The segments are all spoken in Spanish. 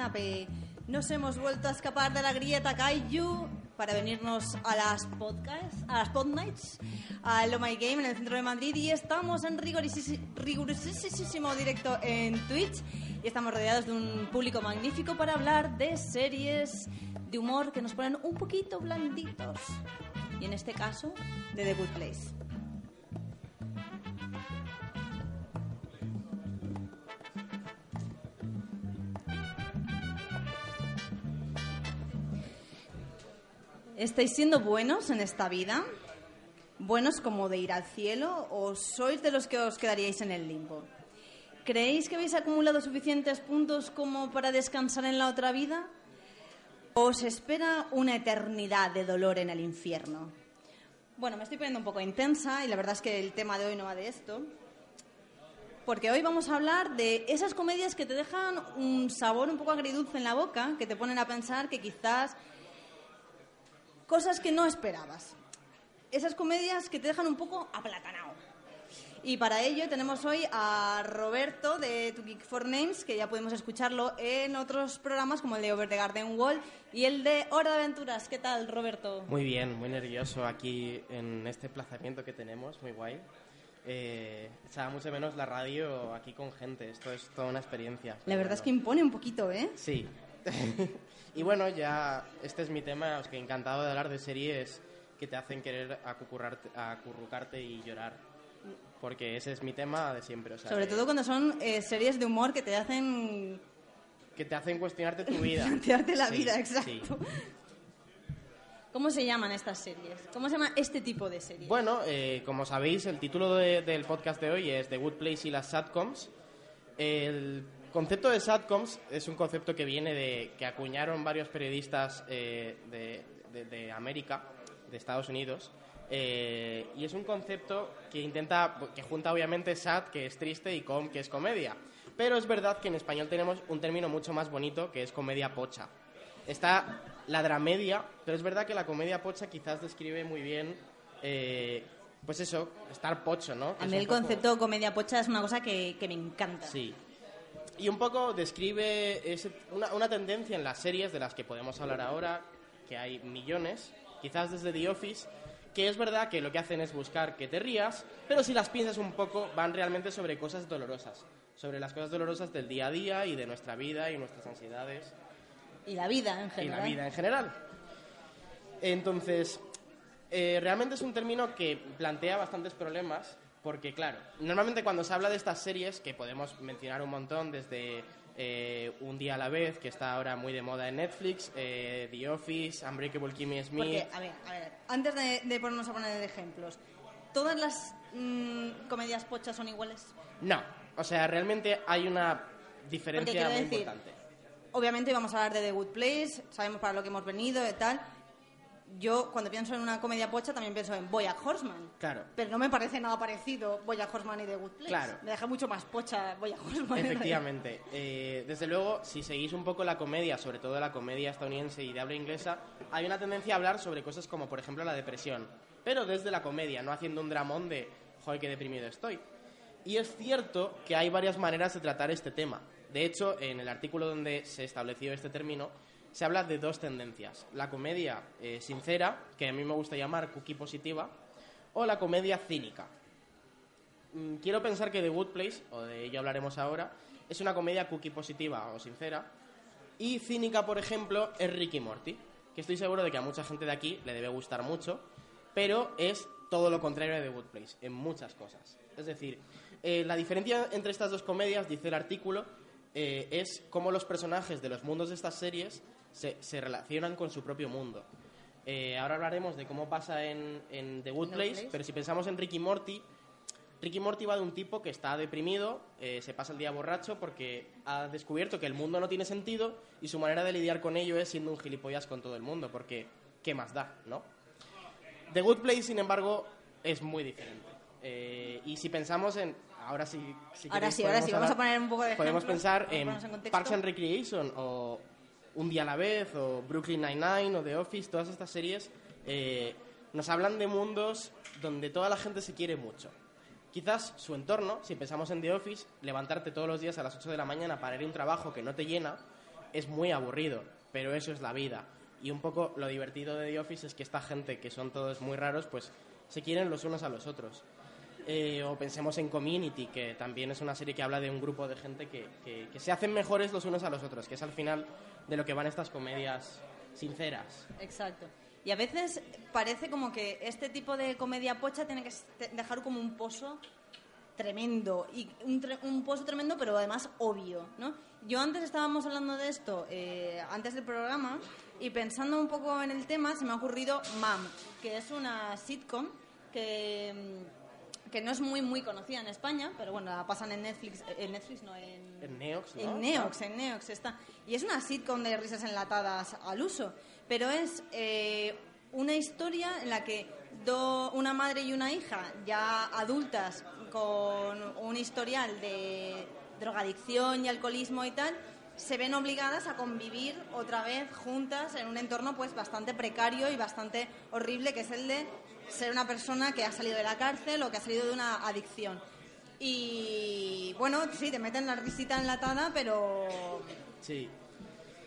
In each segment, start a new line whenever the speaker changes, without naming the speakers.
Diana P. Nos hemos vuelto a escapar de la grieta Kaiju para venirnos a las podcasts, a las podnights, a Lo My Game en el centro de Madrid y estamos en rigurosísimo directo en Twitch y estamos rodeados de un público magnífico para hablar de series de humor que nos ponen un poquito blanditos y en este caso de The Good Place. ¿Estáis siendo buenos en esta vida? ¿Buenos como de ir al cielo o sois de los que os quedaríais en el limbo? ¿Creéis que habéis acumulado suficientes puntos como para descansar en la otra vida? ¿O os espera una eternidad de dolor en el infierno? Bueno, me estoy poniendo un poco intensa y la verdad es que el tema de hoy no va de esto. Porque hoy vamos a hablar de esas comedias que te dejan un sabor un poco agridulce en la boca, que te ponen a pensar que quizás cosas que no esperabas. Esas comedias que te dejan un poco aplatanado. Y para ello tenemos hoy a Roberto de To Geek for Names, que ya podemos escucharlo en otros programas como el de Over the Garden Wall y el de Hora de Aventuras. ¿Qué tal, Roberto?
Muy bien, muy nervioso aquí en este plazamiento que tenemos, muy guay. Eh, echaba mucho menos la radio aquí con gente, esto es toda una experiencia.
La verdad es que impone un poquito, ¿eh?
Sí, y bueno, ya este es mi tema, os que encantado de hablar de series que te hacen querer acurrucarte y llorar. Porque ese es mi tema de siempre.
Sobre todo cuando son eh, series de humor que te hacen...
Que te hacen cuestionarte tu vida.
Plantearte la vida, exacto. ¿Cómo se llaman estas series? ¿Cómo se llama este tipo de series?
Bueno, eh, como sabéis, el título del podcast de hoy es The Good Place y las Satcoms. El concepto de satcoms es un concepto que viene de que acuñaron varios periodistas eh, de, América, de Estados Unidos, eh, y es un concepto que intenta, que junta obviamente sat, que es triste, y com, que es comedia. Pero es verdad que en español tenemos un término mucho más bonito, que es comedia pocha. Está la dramedia, pero es verdad que la comedia pocha quizás describe muy bien eh, pues eso, estar pocho, ¿no?
a mí el concepto comedia pocha es una cosa que, que, me encanta.
Sí, y un poco describe una, tendencia en las series de las que podemos hablar ahora, que hay millones, quizás desde The Office, que es verdad que lo que hacen es buscar que te rías, pero si las piensas un poco van realmente sobre cosas dolorosas, sobre las cosas dolorosas del día a día y de nuestra vida y nuestras ansiedades.
Y la vida en
general. Y la vida en general. Entonces, eh, realmente es un término que plantea bastantes problemas porque, claro, normalmente cuando se habla de estas series, que podemos mencionar un montón, desde eh, Un día a la vez, que está ahora muy de moda en Netflix, eh, The Office, Unbreakable Kimmy Smith...
Porque, a ver, a ver, antes de, ponernos a poner ejemplos, ¿todas las mm, comedias pochas son iguales?
No, o sea, realmente hay una diferencia muy importante.
Obviamente vamos a hablar de The Good Place, sabemos para lo que hemos venido y tal, yo cuando pienso en una comedia pocha también pienso en Boyack Horseman.
Claro.
Pero no me parece nada parecido Boyack Horseman y The Good Place.
Claro.
Me deja mucho más pocha Boyack Horseman.
Efectivamente. Eh, desde luego, si seguís un poco la comedia, sobre todo la comedia estadounidense y de habla inglesa, hay una tendencia a hablar sobre cosas como, por ejemplo, la depresión. Pero desde la comedia, no haciendo un dramón de, joder, qué deprimido estoy. Y es cierto que hay varias maneras de tratar este tema. De hecho, en el artículo donde se estableció este término, se habla de dos tendencias. La comedia eh, sincera, que a mí me gusta llamar cookie positiva, o la comedia cínica. Mm, quiero pensar que The Good Place, o de ello hablaremos ahora, es una comedia cookie positiva o sincera. Y cínica, por ejemplo, es Ricky Morty, que estoy seguro de que a mucha gente de aquí le debe gustar mucho, pero es todo lo contrario de The Good Place, en muchas cosas. Es decir, eh, la diferencia entre estas dos comedias, dice el artículo, eh, es cómo los personajes de los mundos de estas series se, relacionan con su propio mundo. Eh, ahora hablaremos de cómo pasa en, The Good Place, pero si pensamos en Ricky Morty, Ricky Morty va de un tipo que está deprimido, eh, se pasa el día borracho porque ha descubierto que el mundo no tiene sentido y su manera de lidiar con ello es siendo un gilipollas con todo el mundo, porque ¿qué más da, no? The Good Place, sin embargo, es muy diferente. Eh, y si pensamos en... Ahora sí,
ahora sí, ahora sí, vamos a poner un poco de
Podemos pensar en, Parks and Recreation o un día a la vez, o Brooklyn Nine-Nine, o The Office, todas estas series eh, nos hablan de mundos donde toda la gente se quiere mucho. Quizás su entorno, si pensamos en The Office, levantarte todos los días a las 8 de la mañana para ir a un trabajo que no te llena es muy aburrido, pero eso es la vida. Y un poco lo divertido de The Office es que esta gente, que son todos muy raros, pues se quieren los unos a los otros. Eh, o pensemos en Community, que también es una serie que habla de un grupo de gente que, que, que se hacen mejores los unos a los otros, que es al final de lo que van estas comedias sinceras.
Exacto. Y a veces parece como que este tipo de comedia pocha tiene que dejar como un pozo tremendo y un, tre- un pozo tremendo pero además obvio ¿no? yo antes estábamos hablando de esto eh, antes del programa y pensando un poco en el tema se me ha ocurrido Mam que es una sitcom que mm, que no es muy muy conocida en España pero bueno la pasan en Netflix eh, en Netflix no en
En Neox, ¿no?
en Neox, en Neox está. Y es una sitcom de risas enlatadas al uso, pero es eh, una historia en la que do- una madre y una hija, ya adultas, con un historial de drogadicción y alcoholismo y tal, se ven obligadas a convivir otra vez juntas en un entorno pues bastante precario y bastante horrible, que es el de ser una persona que ha salido de la cárcel o que ha salido de una adicción. Y bueno, sí, te meten la risita enlatada, pero
Sí.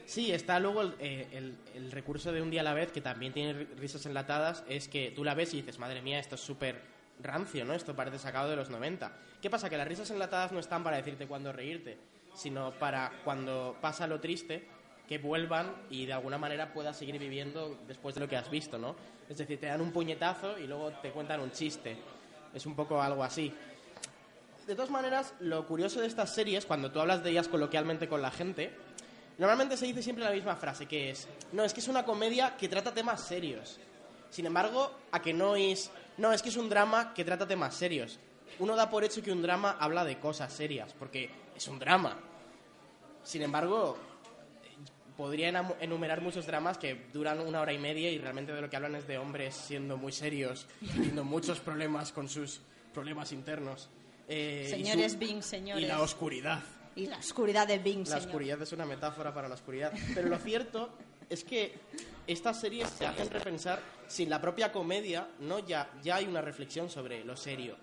Sí, está luego el, eh, el- el recurso de un día a la vez, que también tiene ri- risas enlatadas, es que tú la ves y dices, madre mía, esto es súper rancio, ¿no? Esto parece sacado de los 90. ¿Qué pasa? Que las risas enlatadas no están para decirte cuándo reírte, sino para cuando pasa lo triste, que vuelvan y de alguna manera puedas seguir viviendo después de lo que has visto, ¿no? Es decir, te dan un puñetazo y luego te cuentan un chiste. Es un poco algo así. De todas maneras, lo curioso de estas series, cuando tú hablas de ellas coloquialmente con la gente, normalmente se dice siempre la misma frase, que es, no, es que es una comedia que trata temas serios. Sin embargo, a que no es, no, es que es un drama que trata temas serios. Uno da por hecho que un drama habla de cosas serias, porque es un drama. Sin embargo, podría enumerar muchos dramas que duran una hora y media y realmente de lo que hablan es de hombres siendo muy serios, teniendo muchos problemas con sus problemas internos. Eh, y su-
Señores Bing, señores.
Y la oscuridad.
y la oscuridad de Bing,
La
señor.
oscuridad es una metáfora para la oscuridad. Pero lo cierto es que estas series se hacen repensar sin la propia comedia, ¿no? Ya, ya hay una reflexión sobre lo serio.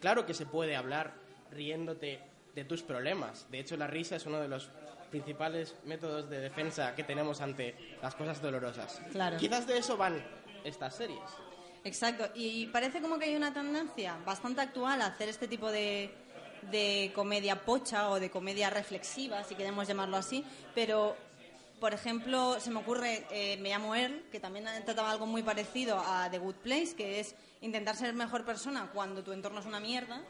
Claro que se puede hablar riéndote de tus problemas. De hecho, la risa es uno de los principales métodos de defensa que tenemos ante las cosas dolorosas.
Claro.
Quizás de eso van estas series.
Exacto, y parece como que hay una tendencia bastante actual a hacer este tipo de, de comedia pocha o de comedia reflexiva, si queremos llamarlo así, pero, por ejemplo, se me ocurre eh, Me llamo Earl, que también trataba algo muy parecido a The Good Place, que es intentar ser mejor persona cuando tu entorno es una mierda,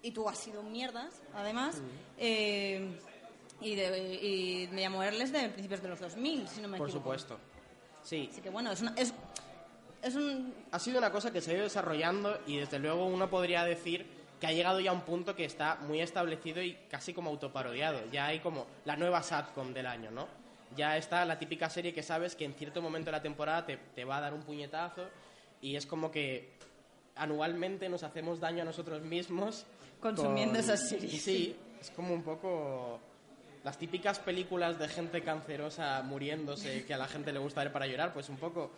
y tú has sido un mierdas, además. eh, y, de- y Me llamo Earl es de principios de los 2000, si no me
Por
equivoco.
supuesto. Sí,
Así que bueno, es, una- es, es un
ha sido una cosa que se ha ido desarrollando y desde luego uno podría decir que ha llegado ya a un punto que está muy establecido y casi como autoparodiado. Ya hay como la nueva satcom del año, ¿no? Ya está la típica serie que sabes que en cierto momento de la temporada te, te va a dar un puñetazo y es como que anualmente nos hacemos daño a nosotros mismos.
Consumiendo
con-
esas series.
Sí, es como un poco las típicas películas de gente cancerosa muriéndose que a la gente le gusta ver para llorar, pues un poco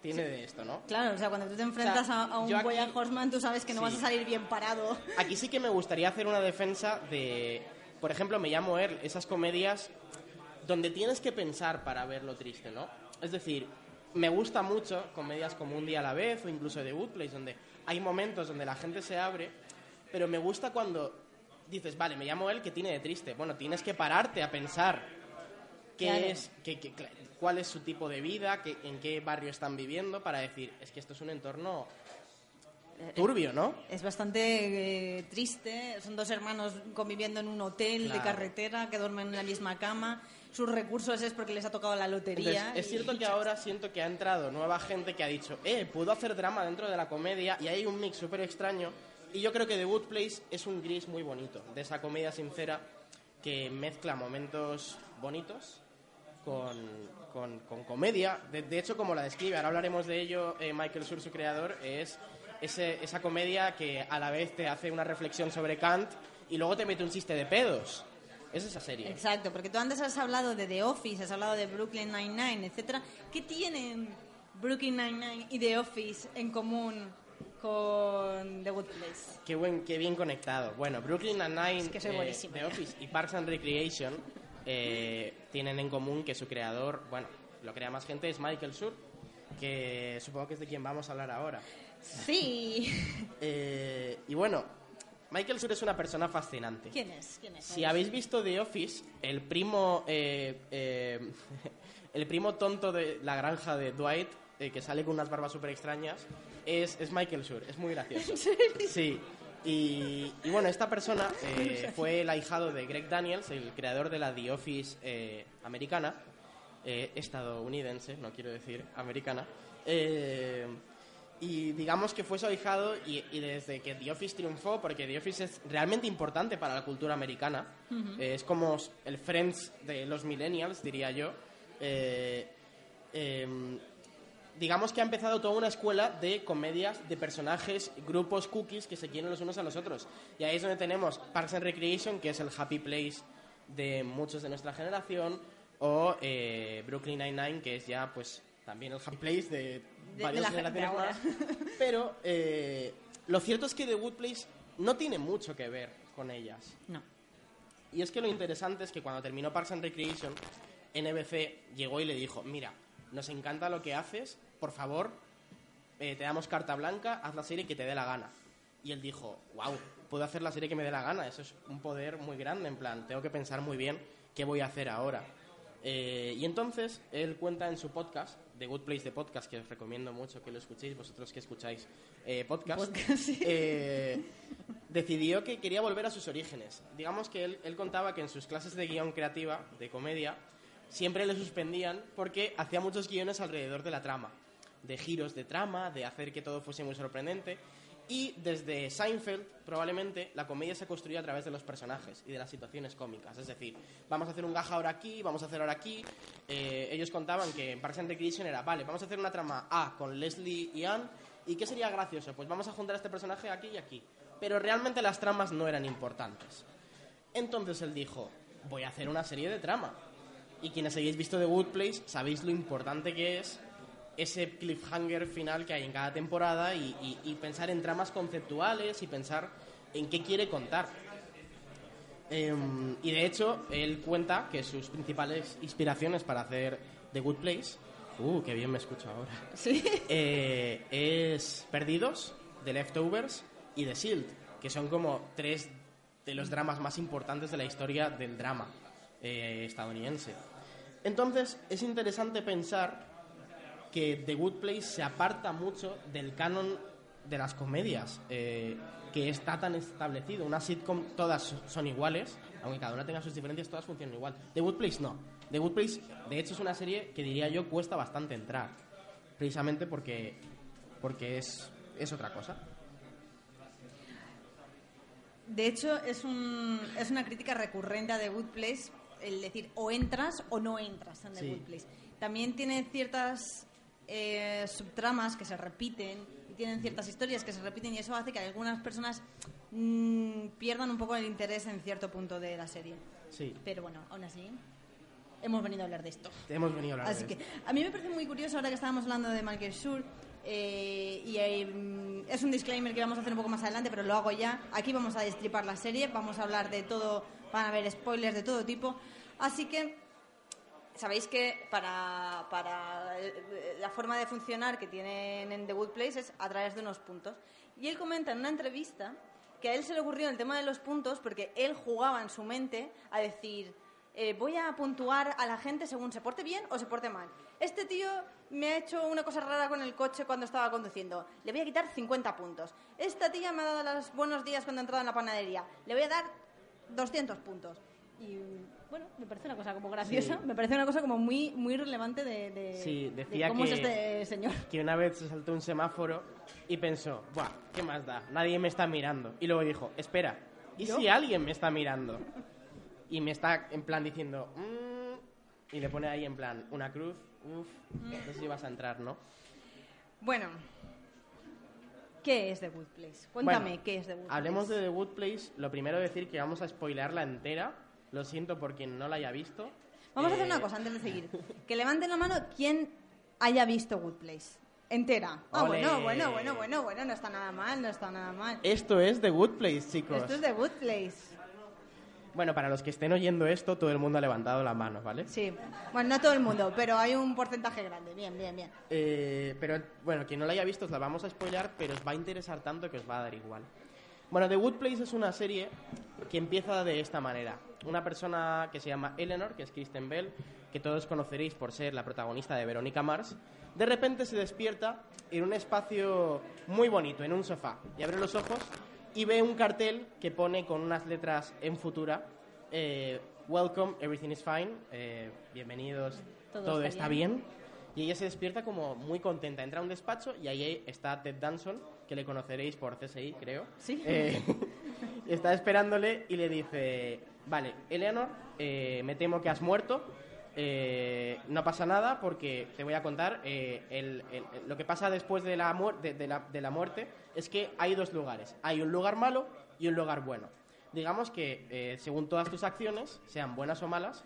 tiene de esto, ¿no?
Claro, o sea, cuando tú te enfrentas
O sea,
a, un Boyan Horseman, tú sabes que no
Sí.
vas a salir bien parado.
Aquí sí que me gustaría hacer una defensa de, por ejemplo, Me llamo Earl, esas comedias donde tienes que pensar para ver lo triste, ¿no? Es decir, me gusta mucho comedias como Un día a la vez o incluso The Good Place, donde hay momentos donde la gente se abre, pero me gusta cuando dices, vale, me llamo Earl, ¿qué tiene de triste? Bueno, tienes que pararte a pensar qué
Claro.
es, qué- qué- cuál es su tipo de vida, qué- en qué barrio están viviendo, para decir, es que esto es un entorno turbio, ¿no?
Es bastante eh, triste. Son dos hermanos conviviendo en un hotel de carretera que duermen en la misma cama. Sus recursos es porque les ha tocado la lotería.
Entonces, es
y-
cierto que ahora siento que ha entrado nueva gente que ha dicho, eh, puedo hacer drama dentro de la comedia y hay un mix súper extraño. Y yo creo que The Good Place es un gris muy bonito, de esa comedia sincera que mezcla momentos bonitos con, con- comedia. De, de hecho, como la describe, ahora hablaremos de ello, eh, Michael Sur, su creador, es ese- esa comedia que a la vez te hace una reflexión sobre Kant y luego te mete un chiste de pedos. Es esa serie.
Exacto, porque tú antes has hablado de The Office, has hablado de Brooklyn Nine-Nine, etcétera. ¿Qué tienen Brooklyn Nine-Nine y The Office en común con The Good Place.
Qué, buen, qué bien conectado. Bueno, Brooklyn Nine-Nine,
Es que
eh. The Office y Parks and Recreation eh, tienen en común que su creador, bueno, lo crea más gente, es Michael Schur, que supongo que es de quien vamos a hablar ahora.
Sí.
Eh, y bueno, Michael Schur es una persona fascinante.
¿Quién es? ¿Quién es?
Si habéis visto The Office, el primo, eh, eh, el primo tonto de la granja de Dwight, eh, que sale con unas barbas súper extrañas, es, es Michael Schur. Es muy gracioso. Sí. Y, y bueno, esta persona eh, fue el ahijado de Greg Daniels, el creador de la The Office eh, americana, estadounidense, no quiero decir americana. Y digamos que fue su ahijado y, y desde que The Office triunfó, porque The Office es realmente importante para la cultura americana, es como el Friends de los millennials, diría yo. Eh, em, digamos que ha empezado toda una escuela de comedias de personajes, grupos, cookies que se quieren los unos a los otros. Y ahí es donde tenemos Parks and Recreation, que es el happy place de muchos de nuestra generación, o eh, Brooklyn Nine-Nine, que es ya pues también el happy place de,
de
varias generaciones más. Pero eh, lo cierto es que The Good Place no tiene mucho que ver con ellas.
No.
Y es que lo interesante es que cuando terminó Parks and Recreation, NBC llegó y le dijo, mira, nos encanta lo que haces, por favor, eh, te damos carta blanca, haz la serie que te dé la gana. Y él dijo, wow, puedo hacer la serie que me dé la gana, eso es un poder muy grande, en plan, tengo que pensar muy bien qué voy a hacer ahora. Eh, y entonces él cuenta en su podcast, The Good Place de Podcast, que os recomiendo mucho que lo escuchéis, vosotros que escucháis eh, podcast,
Podcast, sí.
eh, decidió que quería volver a sus orígenes. Digamos que él, él contaba que en sus clases de guion creativa, de comedia, siempre le suspendían porque hacía muchos guiones alrededor de la trama, de giros de trama, de hacer que todo fuese muy sorprendente. Y desde Seinfeld, probablemente, la comedia se construye a través de los personajes y de las situaciones cómicas. Es decir, vamos a hacer un gaja ahora aquí, vamos a hacer ahora aquí. Eh, ellos contaban que en Parks and Recreation era, vale, vamos a hacer una trama A con Leslie y Ann. ¿Y qué sería gracioso? Pues vamos a juntar a este personaje aquí y aquí. Pero realmente las tramas no eran importantes. Entonces él dijo, voy a hacer una serie de trama. Y quienes hayáis visto The Good Place sabéis lo importante que es ese cliffhanger final que hay en cada temporada y, y- y pensar en tramas conceptuales y pensar en qué quiere contar. Em, y de hecho, él cuenta que sus principales inspiraciones para hacer The Good Place, uh, qué bien me escucho ahora,
Sí.
eh, es Perdidos, The Leftovers y The Shield, que son como tres de los dramas más importantes de la historia del drama eh, estadounidense. Entonces, es interesante pensar que The Good Place se aparta mucho del canon de las comedias, eh, que está tan establecido. Una sitcom todas son iguales, aunque cada una tenga sus diferencias, todas funcionan igual. The Good Place no. The Good Place, de hecho, es una serie que diría yo cuesta bastante entrar, precisamente porque, porque es, es otra cosa.
De hecho, es, un, es una crítica recurrente a The Good Place el decir o entras o no entras en The
Sí.
Good Place. También tiene ciertas eh, subtramas que se repiten y tienen ciertas historias que se repiten y eso hace que algunas personas mm, pierdan un poco el interés en cierto punto de la serie.
Sí,
Pero bueno, aún así, hemos venido a hablar de esto.
hemos venido a hablar
Así
de
que
esto.
a mí me parece muy curioso ahora que estábamos hablando de Michael Schur eh, y eh, mm, es un disclaimer que vamos a hacer un poco más adelante, pero lo hago ya. Aquí vamos a destripar la serie, vamos a hablar de todo, van a haber spoilers de todo tipo. Así que sabéis que para, eh, la forma de funcionar que tienen en The Good Place es a través de unos puntos. Y él comenta en una entrevista que a él se le ocurrió el tema de los puntos porque él jugaba en su mente a decir, eh, voy a puntuar a la gente según se porte bien o se porte mal. Este tío me ha hecho una cosa rara con el coche cuando estaba conduciendo. Le voy a quitar 50 puntos. Esta tía me ha dado los buenos días cuando ha entrado en la panadería. Le voy a dar 200 puntos. Y bueno, me parece una cosa como graciosa,
Sí.
me parece una cosa como muy muy relevante de, de-
Sí,
de
decía
cómo es este señor.
que una vez se saltó un semáforo y pensó, Buah, ¿qué más da? Nadie me está mirando. Y luego dijo, espera, ¿y
¿Yo?
si alguien me está mirando? Y me está en plan diciendo, "Mm", y le pone ahí en plan una cruz, uff, no sé si vas a entrar, ¿no?
Bueno, ¿qué es The Good Place? Cuéntame
Bueno,
qué es The Good
Hablemos
Place.
de The Good Place, lo primero decir que vamos a spoilearla entera, lo siento por quien no la haya visto.
Vamos a hacer
Eh,
una cosa antes de seguir. Que levanten la mano quien haya visto Good Place. entera. Ah, bueno, bueno, bueno, bueno, bueno, no está nada mal, no está nada mal.
Esto es The Good Place, chicos.
Esto es The Good Place.
Bueno, para los que estén oyendo esto, todo el mundo ha levantado la mano, ¿vale?
Sí. Bueno, no todo el mundo, pero hay un porcentaje grande. Bien, bien, bien.
Eh, pero bueno, quien no la haya visto os la vamos a spoilar, pero os va a interesar tanto que os va a dar igual. Bueno, The Good Place es una serie que empieza de esta manera. Una persona que se llama Eleanor, que es Kristen Bell, que todos conoceréis por ser la protagonista de Verónica Mars, de repente se despierta en un espacio muy bonito, en un sofá, y abre los ojos y ve un cartel que pone con unas letras en futura, eh, Welcome, everything is fine, eh, bienvenidos,
Todo
todo,
está
está bien. Y ella se despierta como muy contenta. Entra a un despacho y ahí está Ted Danson, que le conoceréis por CSI, creo.
Sí.
Eh, está esperándole y le dice, vale, Eleanor, eh, me temo que has muerto. eh, no pasa nada porque te voy a contar eh, lo que pasa después de la, muerte es que hay dos lugares. Hay un lugar malo y un lugar bueno. Digamos que según todas tus acciones, sean buenas o malas,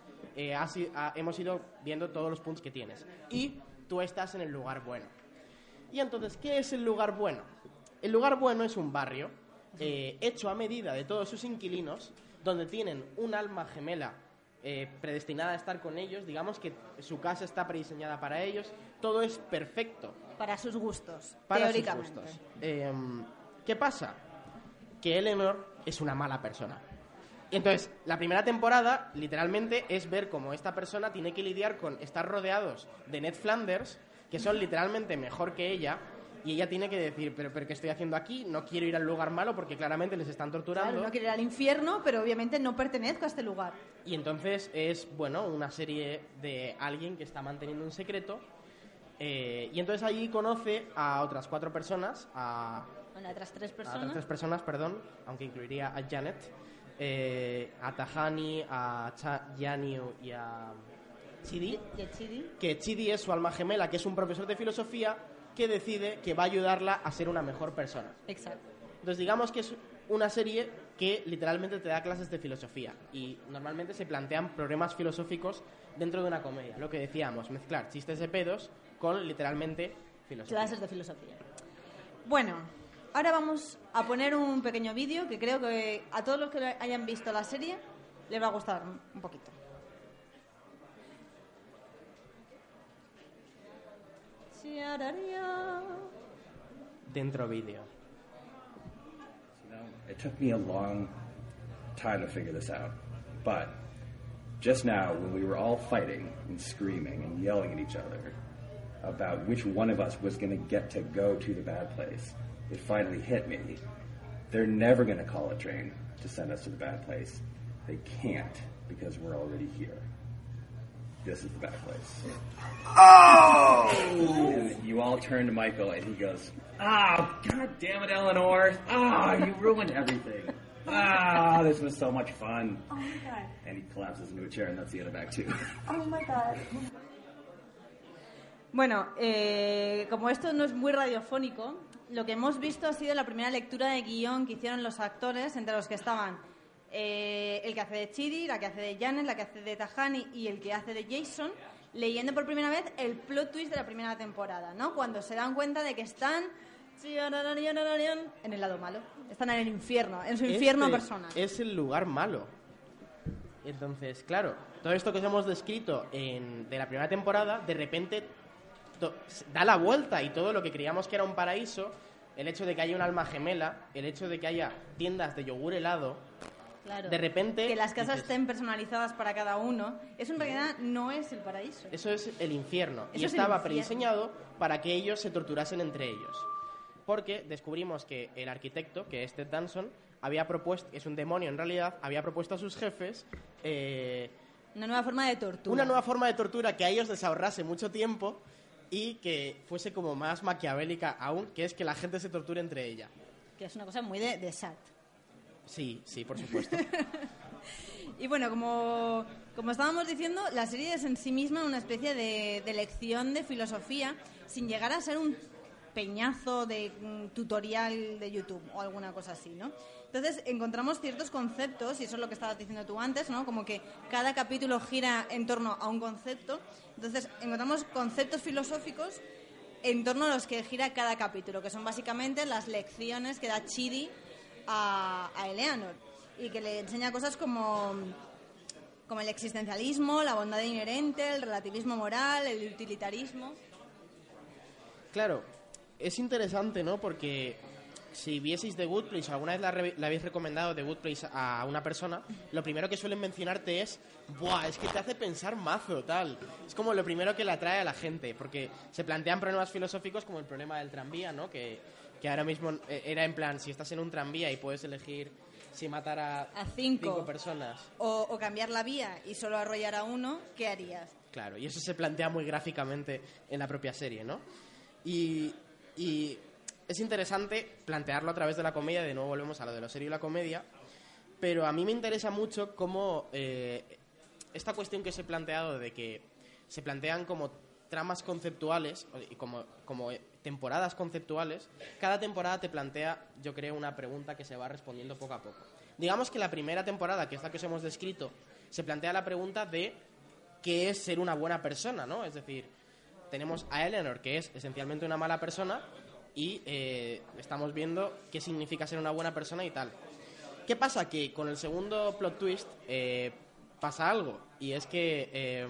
has hemos ido viendo todos los puntos que tienes. Y tú estás en el lugar bueno. Y entonces, ¿qué es el lugar bueno? El lugar bueno es un barrio hecho a medida de todos sus inquilinos, donde tienen un alma gemela eh, predestinada a estar con ellos, digamos que su casa está prediseñada para ellos, todo es perfecto
Para sus gustos,
para sus
teóricamente.
gustos. Em, ¿Qué pasa? Que Eleanor es una mala persona. Entonces, la primera temporada, literalmente, es ver cómo esta persona tiene que lidiar con estar rodeados de Ned Flanders, que son literalmente mejor que ella, y ella tiene que decir, pero, pero ¿qué estoy haciendo aquí? No quiero ir al lugar malo porque claramente les están torturando.
Claro, no quiere ir al infierno, pero obviamente no pertenezco a este lugar.
Y entonces es, bueno, una serie de alguien que está manteniendo un secreto. eh, y entonces allí conoce a otras cuatro personas, a
Bueno, otras tres
a otras
personas.
tres personas, perdón, aunque incluiría a Janet, eh, a Tahani, a Yanyu y a Chidi,
Y el Chidi.
que Chidi es su alma gemela, que es un profesor de filosofía que decide que va a ayudarla a ser una mejor persona.
Exacto.
Entonces digamos que es una serie que literalmente te da clases de filosofía y normalmente se plantean problemas filosóficos dentro de una comedia. Lo que decíamos, mezclar chistes de pedos con literalmente filosofía.
Clases de filosofía. Bueno, ahora vamos a poner un pequeño vídeo que creo que a todos los que hayan visto la serie les va a gustar un poquito.
Dentro vídeo.
It took me a long time to figure this out. But just now, when we were all fighting and screaming and yelling at each other about which one of us was going to get to go to the bad place, it finally hit me. They're never going to call a train to send us to the bad place. They can't because we're already here. This is the bad place. Oh! And you all turn to Michael, and he goes, "Ah, god damn it, Eleanor! Ah, you ruined everything. Ah, this was so much fun."
Oh my god.
And he collapses into a chair, and that's the end of Act Two.
Oh my god.
Bueno, eh, como esto no es muy radiofónico, lo que hemos visto ha sido la primera lectura de guion que hicieron los actores, entre los que estaban eh, el que hace de Chidi, la que hace de Janet, la que hace de Tahani y el que hace de Jason, leyendo por primera vez el plot twist de la primera temporada, ¿no? Cuando se dan cuenta de que están en el lado malo, están en el infierno, en su infierno
Este
personal.
Es el lugar malo. Entonces, claro, todo esto que os hemos descrito en, de la primera temporada, de repente to- da la vuelta y todo lo que creíamos que era un paraíso, el hecho de que haya un alma gemela, el hecho de que haya tiendas de yogur helado,
Claro.
de repente
que las casas
dices-
estén personalizadas para cada uno, eso en realidad no es el paraíso.
Eso es el infierno.
Eso
y
es
estaba
infierno.
prediseñado para que ellos se torturasen entre ellos. Porque descubrimos que el arquitecto, que es Ted Danson, había propuesto, es un demonio en realidad, había propuesto a sus jefes eh,
Una nueva forma de tortura.
una nueva forma de tortura que a ellos les ahorrase mucho tiempo y que fuese como más maquiavélica aún, que es que la gente se torture entre ella.
Que es una cosa muy de, de Sat.
Sí, sí, por supuesto.
Y bueno, como, como estábamos diciendo, la serie es en sí misma una especie de, de lección de filosofía, sin llegar a ser un peñazo de mm, tutorial de YouTube o alguna cosa así, ¿no? Entonces encontramos ciertos conceptos, y eso es lo que estabas diciendo tú antes, ¿no? Como que cada capítulo gira en torno a un concepto. Entonces encontramos conceptos filosóficos en torno a los que gira cada capítulo, que son básicamente las lecciones que da Chidi a, a Eleanor y que le enseña cosas como, como el existencialismo, la bondad inherente, el relativismo moral, el utilitarismo.
Claro, es interesante, ¿no? Porque si vieseis The Good Place alguna vez la, la habéis recomendado The Good Place a una persona, lo primero que suelen mencionarte es, ¡buah! Es que te hace pensar mazo, tal. Es como lo primero que le atrae a la gente, porque se plantean problemas filosóficos como el problema del tranvía, ¿no? Que, que ahora mismo eh, era en plan, si estás en un tranvía y puedes elegir si matar a,
A cinco.
personas.
O, o cambiar la vía y solo arrollar a uno, ¿qué harías?
Claro, y eso se plantea muy gráficamente en la propia serie, ¿no? Y, y es interesante plantearlo a través de la comedia, de nuevo volvemos a lo de lo serio y la comedia, pero a mí me interesa mucho cómo eh, esta cuestión que os he planteado de que se plantean como tramas conceptuales y como, como temporadas conceptuales, cada temporada te plantea, yo creo, una pregunta que se va respondiendo poco a poco. Digamos que la primera temporada, que es la que os hemos descrito, se plantea la pregunta de qué es ser una buena persona, ¿no? Es decir, tenemos a Eleanor, que es esencialmente una mala persona, y eh, estamos viendo qué significa ser una buena persona y tal. ¿Qué pasa? Que con el segundo plot twist eh, pasa algo, y es que eh,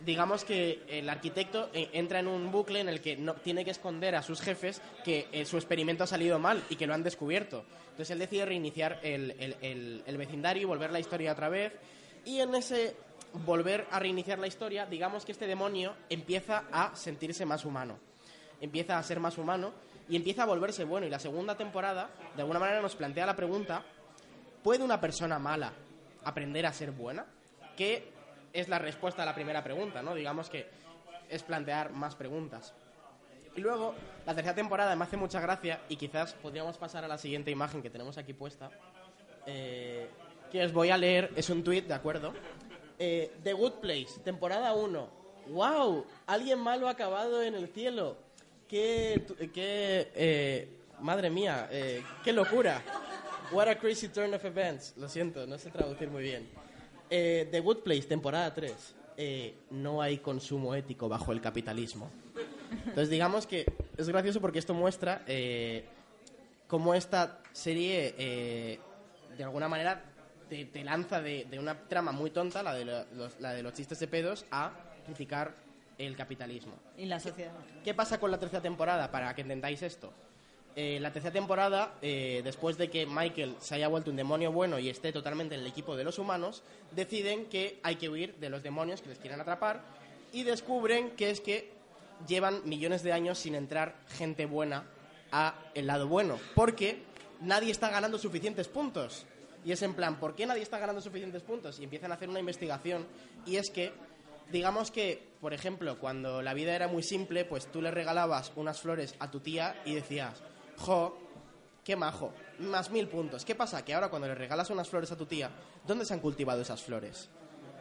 digamos que el arquitecto eh, entra en un bucle en el que no, tiene que esconder a sus jefes que eh, su experimento ha salido mal y que lo han descubierto. Entonces él decide reiniciar el, vecindario y volver la historia otra vez. Y en ese volver a reiniciar la historia, digamos que este demonio empieza a sentirse más humano. Empieza a ser más humano y empieza a volverse bueno. Y la segunda temporada, de alguna manera, nos plantea la pregunta, ¿puede una persona mala aprender a ser buena? Que es la respuesta a la primera pregunta, ¿no? Digamos que es plantear más preguntas. Y luego, la tercera temporada me hace mucha gracia y quizás podríamos pasar a la siguiente imagen que tenemos aquí puesta. eh, que os voy a leer, es un tweet, ¿de acuerdo? Eh, The Good Place, temporada 1. ¡Wow! Alguien malo ha acabado en el cielo. ¡Qué. qué eh, madre mía! eh, ¡Qué locura! What a crazy turn of events. Lo siento, no sé traducir muy bien. Eh, The Good Place, temporada 3. Eh, no hay consumo ético bajo el capitalismo. Entonces, digamos que es gracioso porque esto muestra eh, cómo esta serie, eh, de alguna manera, te, te lanza de, de una trama muy tonta, la de, lo- los, la de los chistes de pedos, a criticar el capitalismo.
Y la sociedad.
¿Qué pasa con la tercera temporada? Para que entendáis esto. Eh, la tercera temporada, eh, después de que Michael se haya vuelto un demonio bueno y esté totalmente en el equipo de los humanos, deciden que hay que huir de los demonios que les quieren atrapar y descubren que es que llevan millones de años sin entrar gente buena a el lado bueno, porque nadie está ganando suficientes puntos. Y es en plan, ¿por qué nadie está ganando suficientes puntos? Y empiezan a hacer una investigación y es que digamos que, por ejemplo, cuando la vida era muy simple, pues tú le regalabas unas flores a tu tía y decías, jo, qué majo, más mil puntos. ¿Qué pasa? Que ahora cuando le regalas unas flores a tu tía, ¿dónde se han cultivado esas flores?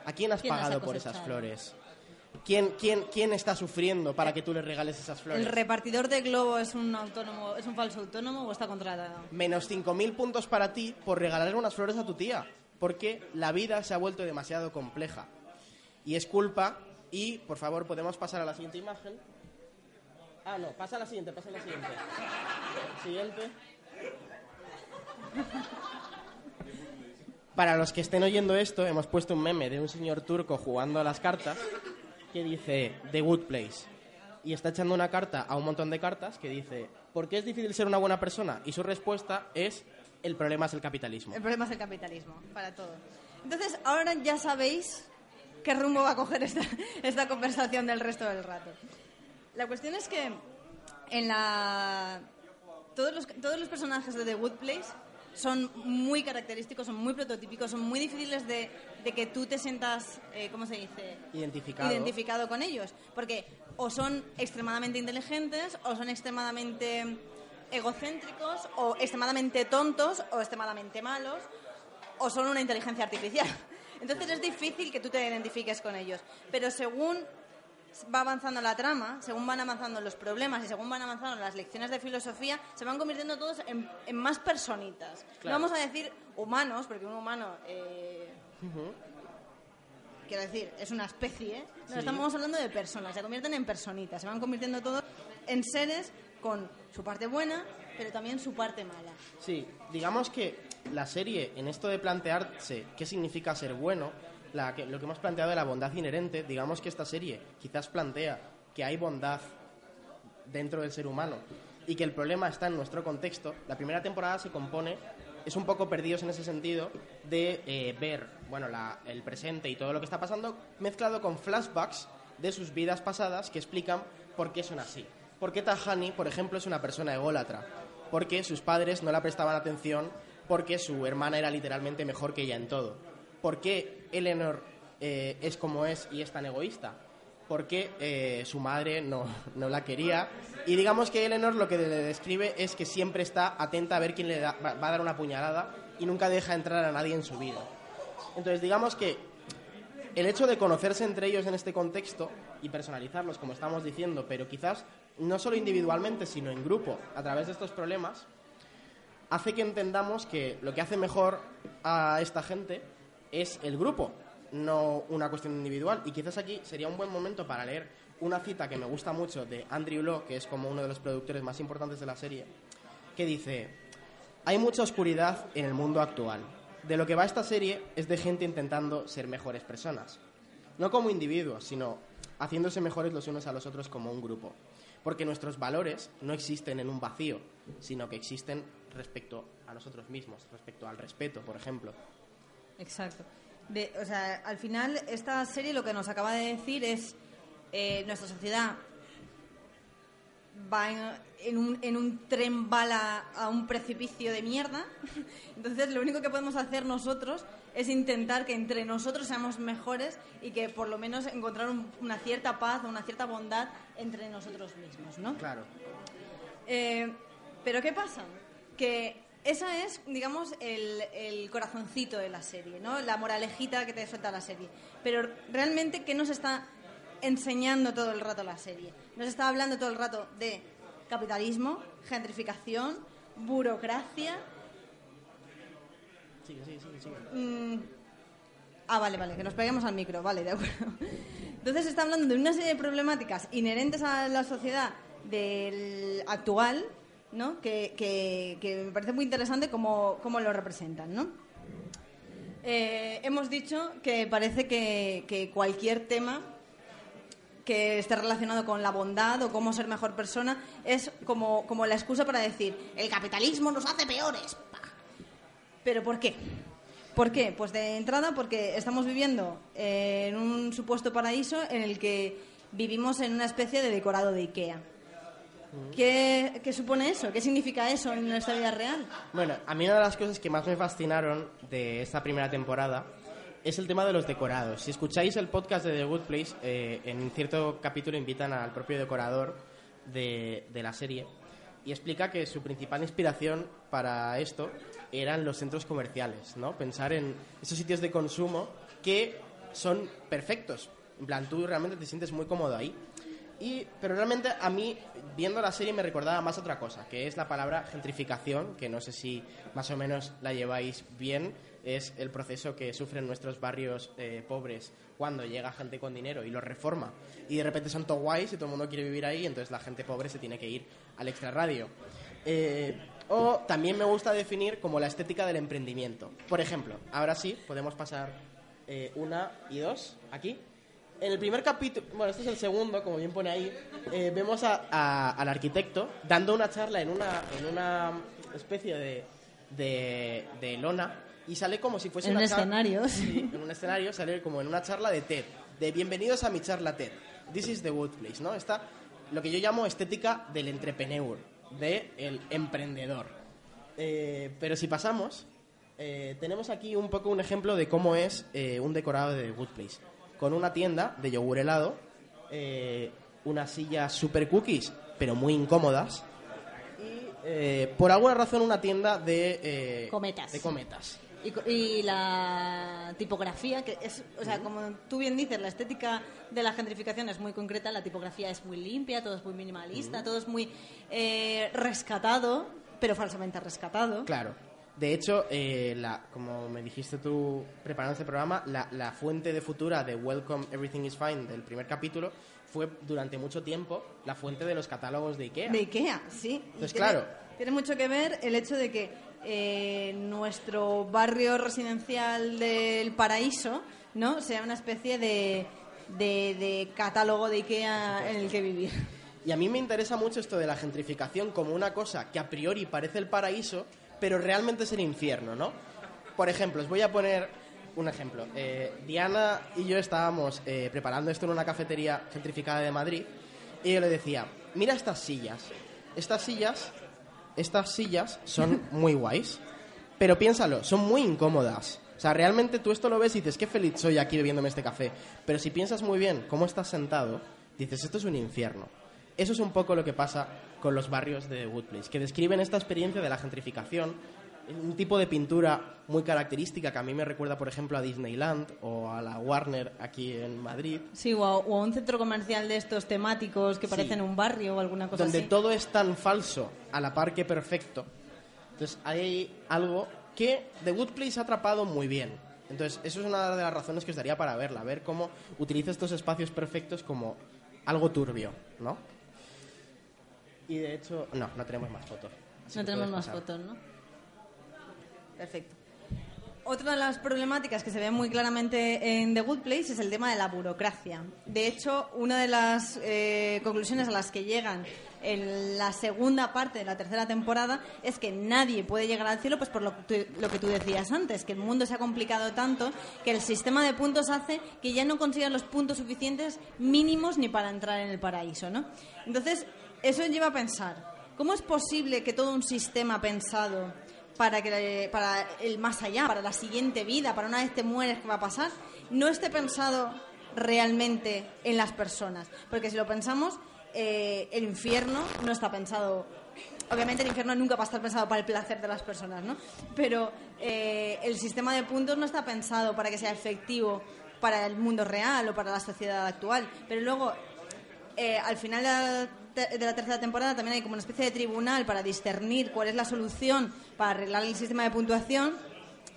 ¿A quién has
¿Quién las ha
pagado por esas flores? ¿Quién, quién, ¿Quién está sufriendo para que tú le regales esas flores?
¿El repartidor de globo es un autónomo, es un falso autónomo o está contratado?
menos 5.000 puntos para ti por regalarle unas flores a tu tía. Porque la vida se ha vuelto demasiado compleja. Y es culpa. Y, por favor, podemos pasar a la siguiente imagen. Ah, no, pasa a la siguiente, pasa a la siguiente. Siguiente. Para los que estén oyendo esto, hemos puesto un meme de un señor turco jugando a las cartas que dice The Good Place. Y está echando una carta a un montón de cartas que dice ¿Por qué es difícil ser una buena persona? Y su respuesta es El problema es el capitalismo.
El problema es el capitalismo, para todo. Entonces, ahora ya sabéis qué rumbo va a coger esta, esta conversación del resto del rato. La cuestión es que en la... Todos los, todos los personajes de The Good Place son muy característicos, son muy prototípicos, son muy difíciles de, de que tú te sientas, eh, ¿cómo se dice?
Identificado.
identificado con ellos. Porque o son extremadamente inteligentes, o son extremadamente egocéntricos, o extremadamente tontos, o extremadamente malos, o son una inteligencia artificial. Entonces es difícil que tú te identifiques con ellos. Pero según va avanzando la trama, según van avanzando los problemas y según van avanzando las lecciones de filosofía, se van convirtiendo todos en, en más personitas. No
Claro.
vamos a decir humanos, porque un humano... eh, quiero decir, es una especie, ¿eh? no estamos hablando de personas, se convierten en personitas, se van convirtiendo todos en seres con su parte buena, pero también su parte mala.
Sí, digamos que la serie, en esto de plantearse qué significa ser bueno, la que- lo que hemos planteado de la bondad inherente, digamos que esta serie quizás plantea que hay bondad dentro del ser humano y que el problema está en nuestro contexto, la primera temporada se compone, es un poco perdidos en ese sentido, de eh, ver bueno, la- el presente y todo lo que está pasando mezclado con flashbacks de sus vidas pasadas que explican por qué son así. ¿Por qué Tahani, por ejemplo, es una persona ególatra? Porque sus padres no la prestaban atención, porque su hermana era literalmente mejor que ella en todo. ¿Por qué Eleanor eh, es como es y es tan egoísta? porque eh, su madre no, no la quería. Y digamos que Eleanor lo que le describe es que siempre está atenta a ver quién le da- va a dar una puñalada y nunca deja entrar a nadie en su vida. Entonces, digamos que el hecho de conocerse entre ellos en este contexto y personalizarlos, como estamos diciendo, pero quizás no solo individualmente, sino en grupo, a través de estos problemas, hace que entendamos que lo que hace mejor a esta gente es el grupo, no una cuestión individual. Y quizás aquí sería un buen momento para leer una cita que me gusta mucho de Andrew Law, que es como uno de los productores más importantes de la serie, que dice, hay mucha oscuridad en el mundo actual. De lo que va esta serie es de gente intentando ser mejores personas. No como individuos, sino haciéndose mejores los unos a los otros como un grupo. Porque nuestros valores no existen en un vacío, sino que existen respecto a nosotros mismos, respecto al respeto, por ejemplo.
Exacto. De- o sea, al final, esta serie lo que nos acaba de decir es eh, nuestra sociedad va en, en un, en un tren bala a un precipicio de mierda. Entonces, lo único que podemos hacer nosotros es intentar que entre nosotros seamos mejores y que por lo menos encontrar un- una cierta paz o una cierta bondad entre nosotros mismos, ¿no?
Claro.
Eh, pero ¿qué pasa? Que esa es, digamos, el, el corazoncito de la serie, ¿no? La moralejita que te suelta la serie. Pero realmente, ¿qué nos está enseñando todo el rato la serie? Nos está hablando todo el rato de capitalismo, gentrificación, burocracia.
Sigue, sigue, sigue, sigue.
mm, Ah, vale, vale, que nos peguemos al micro, vale, de acuerdo. Entonces está hablando de una serie de problemáticas inherentes a la sociedad del actual, ¿no? Que, que- me parece muy interesante cómo, cómo lo representan, ¿no? Eh, hemos dicho que parece que, que cualquier tema que esté relacionado con la bondad o cómo ser mejor persona es como, como la excusa para decir el capitalismo nos hace peores. ¿Pero por qué? ¿Por qué? Pues de entrada porque estamos viviendo eh, en un supuesto paraíso en el que vivimos en una especie de decorado de Ikea. ¿Qué, qué supone eso? ¿Qué significa eso en nuestra vida real?
Bueno, a mí una de las cosas que más me fascinaron de esta primera temporada es el tema de los decorados. Si escucháis el podcast de The Good Place, eh, en cierto capítulo invitan al propio decorador de, de la serie y explica que su principal inspiración para esto eran los centros comerciales, ¿no? Pensar en esos sitios de consumo que son perfectos. En plan, tú realmente te sientes muy cómodo ahí. Y, pero realmente a mí, viendo la serie, me recordaba más otra cosa, que es la palabra gentrificación, que no sé si más o menos la lleváis bien. Es el proceso que sufren nuestros barrios eh, pobres cuando llega gente con dinero y los reforma. Y de repente son todo guays y todo el mundo quiere vivir ahí, entonces la gente pobre se tiene que ir al extrarradio. Eh, o también me gusta definir como la estética del emprendimiento. Por ejemplo, ahora sí, podemos pasar eh, una y dos aquí. En el primer capítulo, bueno, este es el segundo, como bien pone ahí, eh, vemos a- a- al arquitecto dando una charla en una, en una especie de, de, de lona y sale como si fuese
En
una
un escenario,
Sí, en un escenario, sale como en una charla de TED, de bienvenidos a mi charla TED. This is the good place, ¿no? Está lo que yo llamo estética del entrepreneur, del emprendedor. Eh, pero si pasamos, eh, tenemos aquí un poco un ejemplo de cómo es un decorado de The Good Place. Con una tienda de yogur helado, eh, unas sillas super cookies, pero muy incómodas. Y eh, por alguna razón una tienda de... eh,
Cometas.
De cometas.
Y, y la tipografía, que es, o sea, como tú bien dices, la estética de la gentrificación es muy concreta, la tipografía es muy limpia, todo es muy minimalista, todo es muy eh, rescatado, pero falsamente rescatado.
Claro. De hecho, eh, la, como me dijiste tú preparando este programa, la, la fuente de futura de Welcome Everything is Fine del primer capítulo fue durante mucho tiempo la fuente de los catálogos de Ikea.
De Ikea, sí.
Entonces,
tiene-
claro.
Tiene mucho que ver el hecho de que eh, nuestro barrio residencial del paraíso, ¿no? Sea una especie de, de, de catálogo de Ikea en el que vivir.
Y a mí me interesa mucho esto de la gentrificación como una cosa que a priori parece el paraíso, pero realmente es el infierno, ¿no? Por ejemplo, os voy a poner un ejemplo. Eh, Diana y yo estábamos eh, preparando esto en una cafetería gentrificada de Madrid y yo le decía, mira estas sillas. Estas sillas, estas sillas son muy guays, pero piénsalo, son muy incómodas. O sea, realmente tú esto lo ves y dices, qué feliz soy aquí bebiéndome este café. Pero si piensas muy bien cómo estás sentado, dices, esto es un infierno. Eso es un poco lo que pasa con los barrios de Woodplace, que describen esta experiencia de la gentrificación, un tipo de pintura muy característica que a mí me recuerda, por ejemplo, a Disneyland o a la Warner aquí en Madrid,
Sí, o a, o a un centro comercial de estos temáticos que
Sí.
parecen un barrio o alguna cosa
donde
así.
todo es tan falso a la par que perfecto. Entonces hay algo que The Good Place ha atrapado muy bien. Entonces eso es una de las razones que os daría para verla, ver cómo utiliza estos espacios perfectos como algo turbio, ¿no? Y de hecho, no, no tenemos más fotos.
No tenemos más
pasar.
fotos, ¿no? Perfecto. Otra de las problemáticas que se ve muy claramente en The Good Place es el tema de la burocracia. De hecho, una de las eh, conclusiones a las que llegan en la segunda parte de la tercera temporada es que nadie puede llegar al cielo, pues por lo que, tú, lo que tú decías antes, que el mundo se ha complicado tanto que el sistema de puntos hace que ya no consigan los puntos suficientes mínimos ni para entrar en el paraíso, ¿no? Entonces, eso lleva a pensar, ¿cómo es posible que todo un sistema pensado para, que, el más allá, para la siguiente vida, para una vez te mueres, ¿qué va a pasar? No esté pensado realmente en las personas. Porque si lo pensamos, eh, el infierno no está pensado. Obviamente el infierno nunca va a estar pensado para el placer de las personas, ¿no? Pero eh, el sistema de puntos no está pensado para que sea efectivo para el mundo real o para la sociedad actual. Pero luego eh, al final de la, tercera temporada también hay como una especie de tribunal para discernir cuál es la solución para arreglar el sistema de puntuación.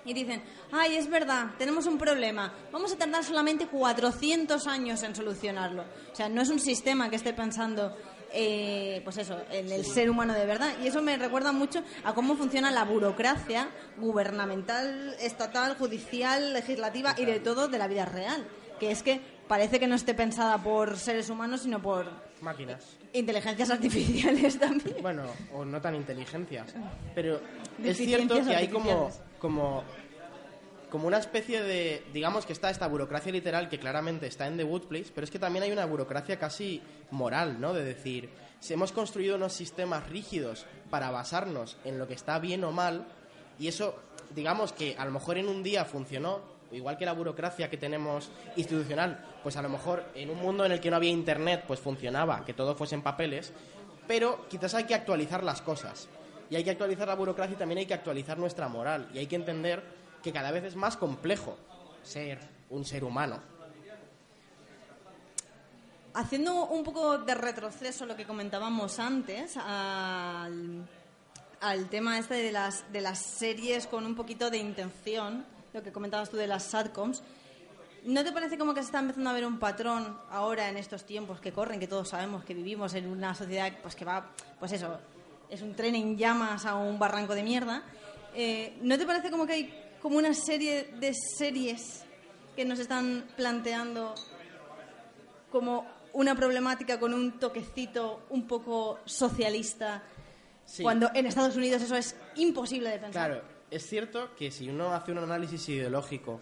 Y dicen, ay, es verdad, tenemos un problema, vamos a tardar solamente 400 años en solucionarlo. O sea, no es un sistema que esté pensando, eh, pues eso, en el ser humano de verdad. Y eso me recuerda mucho a cómo funciona la burocracia gubernamental, estatal, judicial, legislativa y de todo de la vida real. Que es que parece que no esté pensada por seres humanos, sino por
Máquinas.
inteligencias artificiales también.
Bueno, o no tan inteligencias. Pero es cierto que hay como, como, como una especie de. Digamos que está esta burocracia literal que claramente está en The Wood Place, pero es que también hay una burocracia casi moral, ¿no? De decir, si hemos construido unos sistemas rígidos para basarnos en lo que está bien o mal, y eso, digamos que a lo mejor en un día funcionó, igual que la burocracia que tenemos institucional, pues a lo mejor en un mundo en el que no había internet, pues funcionaba, que todo fuese en papeles, pero quizás hay que actualizar las cosas. Y hay que actualizar la burocracia y también hay que actualizar nuestra moral. Y hay que entender que cada vez es más complejo ser un ser humano.
Haciendo un poco de retroceso a lo que comentábamos antes, al, al tema este de las, de las series con un poquito de intención, lo que comentabas tú de las satcoms, ¿no te parece como que se está empezando a ver un patrón ahora en estos tiempos que corren, que todos sabemos que vivimos en una sociedad pues que va, pues eso, es un tren en llamas a un barranco de mierda? Eh, ¿No te parece como que hay como una serie de series que nos están planteando como una problemática con un toquecito un poco socialista,
Sí.
cuando en Estados Unidos eso es imposible de pensar.
Claro, es cierto que si uno hace un análisis ideológico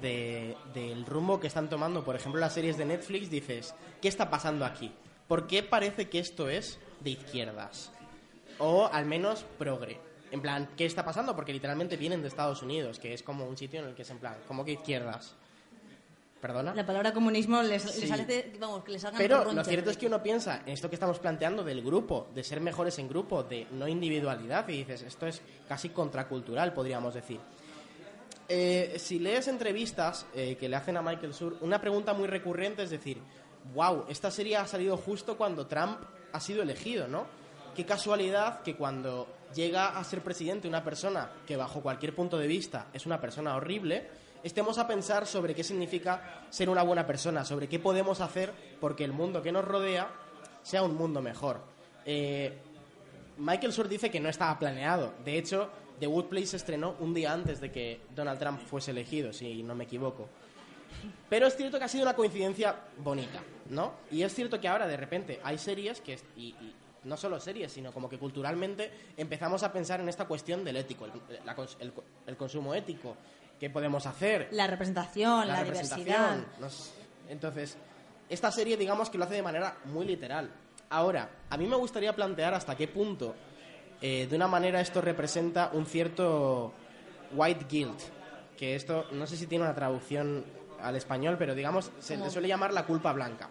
de- del rumbo que están tomando, por ejemplo, las series de Netflix, dices, ¿qué está pasando aquí? ¿Por qué parece que esto es de izquierdas? O al menos progre. En plan, ¿qué está pasando? Porque literalmente vienen de Estados Unidos, que es como un sitio en el que es en plan, ¿cómo que izquierdas? ¿Perdona?
La palabra comunismo les,
Sí.
les hace, vamos, que les hagan
Pero lo cierto es que uno piensa en esto que estamos planteando del grupo, de ser mejores en grupo, de no individualidad, y dices, esto es casi contracultural, podríamos decir. Eh, si lees entrevistas eh, que le hacen a Michael Sur, una pregunta muy recurrente es decir, wow, esta serie ha salido justo cuando Trump ha sido elegido, ¿no? qué casualidad que cuando llega a ser presidente una persona que bajo cualquier punto de vista es una persona horrible, estemos a pensar sobre qué significa ser una buena persona, sobre qué podemos hacer porque el mundo que nos rodea sea un mundo mejor. Eh, Michael Sur dice que no estaba planeado. De hecho, The Wood Place se estrenó un día antes de que Donald Trump fuese elegido, si no me equivoco. Pero es cierto que ha sido una coincidencia bonita, ¿no? Y es cierto que ahora de repente hay series que, y, y no solo series, sino como que culturalmente empezamos a pensar en esta cuestión del ético, el, la el- el consumo ético, qué podemos hacer,
La representación, la, diversidad.
representación. nos- Entonces, esta serie, digamos que lo hace de manera muy literal. Ahora, a mí me gustaría plantear hasta qué punto, eh, de una manera, esto representa un cierto white guilt. Que esto, no sé si tiene una traducción al español, pero digamos, se le suele llamar la culpa blanca.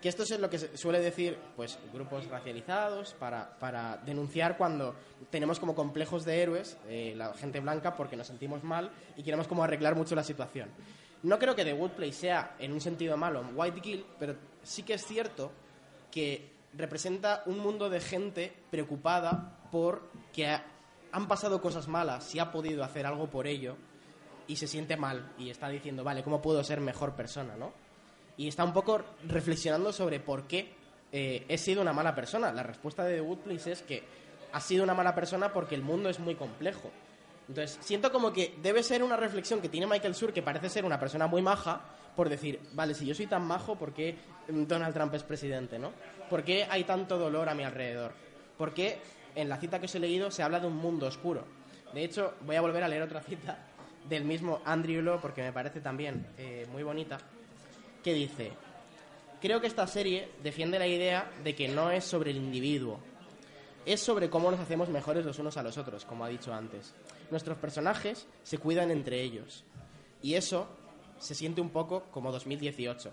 Que esto es lo que se suele decir, pues, grupos racializados para, para denunciar cuando tenemos como complejos de héroes eh, la gente blanca porque nos sentimos mal y queremos como arreglar mucho la situación. No creo que The Good Place sea en un sentido malo un white guilt, pero sí que es cierto que representa un mundo de gente preocupada por que ha- han pasado cosas malas, si ha podido hacer algo por ello y se siente mal y está diciendo, vale, ¿cómo puedo ser mejor persona, no? Y está un poco reflexionando sobre por qué eh, he sido una mala persona. La respuesta de The Good Place es que ha sido una mala persona porque el mundo es muy complejo. Entonces, siento como que debe ser una reflexión que tiene Michael Sur, que parece ser una persona muy maja, por decir, vale, si yo soy tan majo, ¿por qué Donald Trump es presidente, no? ¿Por qué hay tanto dolor a mi alrededor? ¿Por qué en la cita que os he leído se habla de un mundo oscuro? De hecho, voy a volver a leer otra cita del mismo Andrew Law, porque me parece también eh, muy bonita, que dice, creo que esta serie defiende la idea de que no es sobre el individuo, es sobre cómo nos hacemos mejores los unos a los otros, como ha dicho antes. Nuestros personajes se cuidan entre ellos. Y eso se siente un poco como 2018.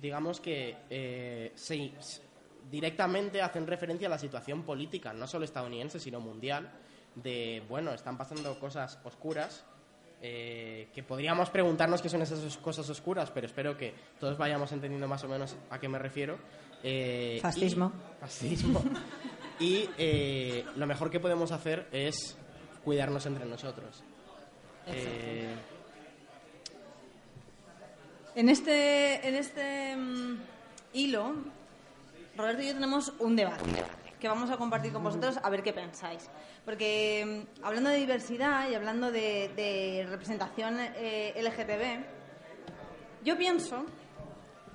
Digamos que eh, se- directamente hacen referencia a la situación política, no solo estadounidense, sino mundial, de, bueno, están pasando cosas oscuras, eh, que podríamos preguntarnos qué son esas os- cosas oscuras, pero espero que todos vayamos entendiendo más o menos a qué me refiero. Eh, y-
Fascismo.
fascismo. y eh, lo mejor que podemos hacer es cuidarnos entre nosotros.
En este, en este mm, hilo, Roberto y yo tenemos un debate que vamos a compartir con vosotros a ver qué pensáis. Porque mm, hablando de diversidad y hablando de, de representación eh, LGTB, yo pienso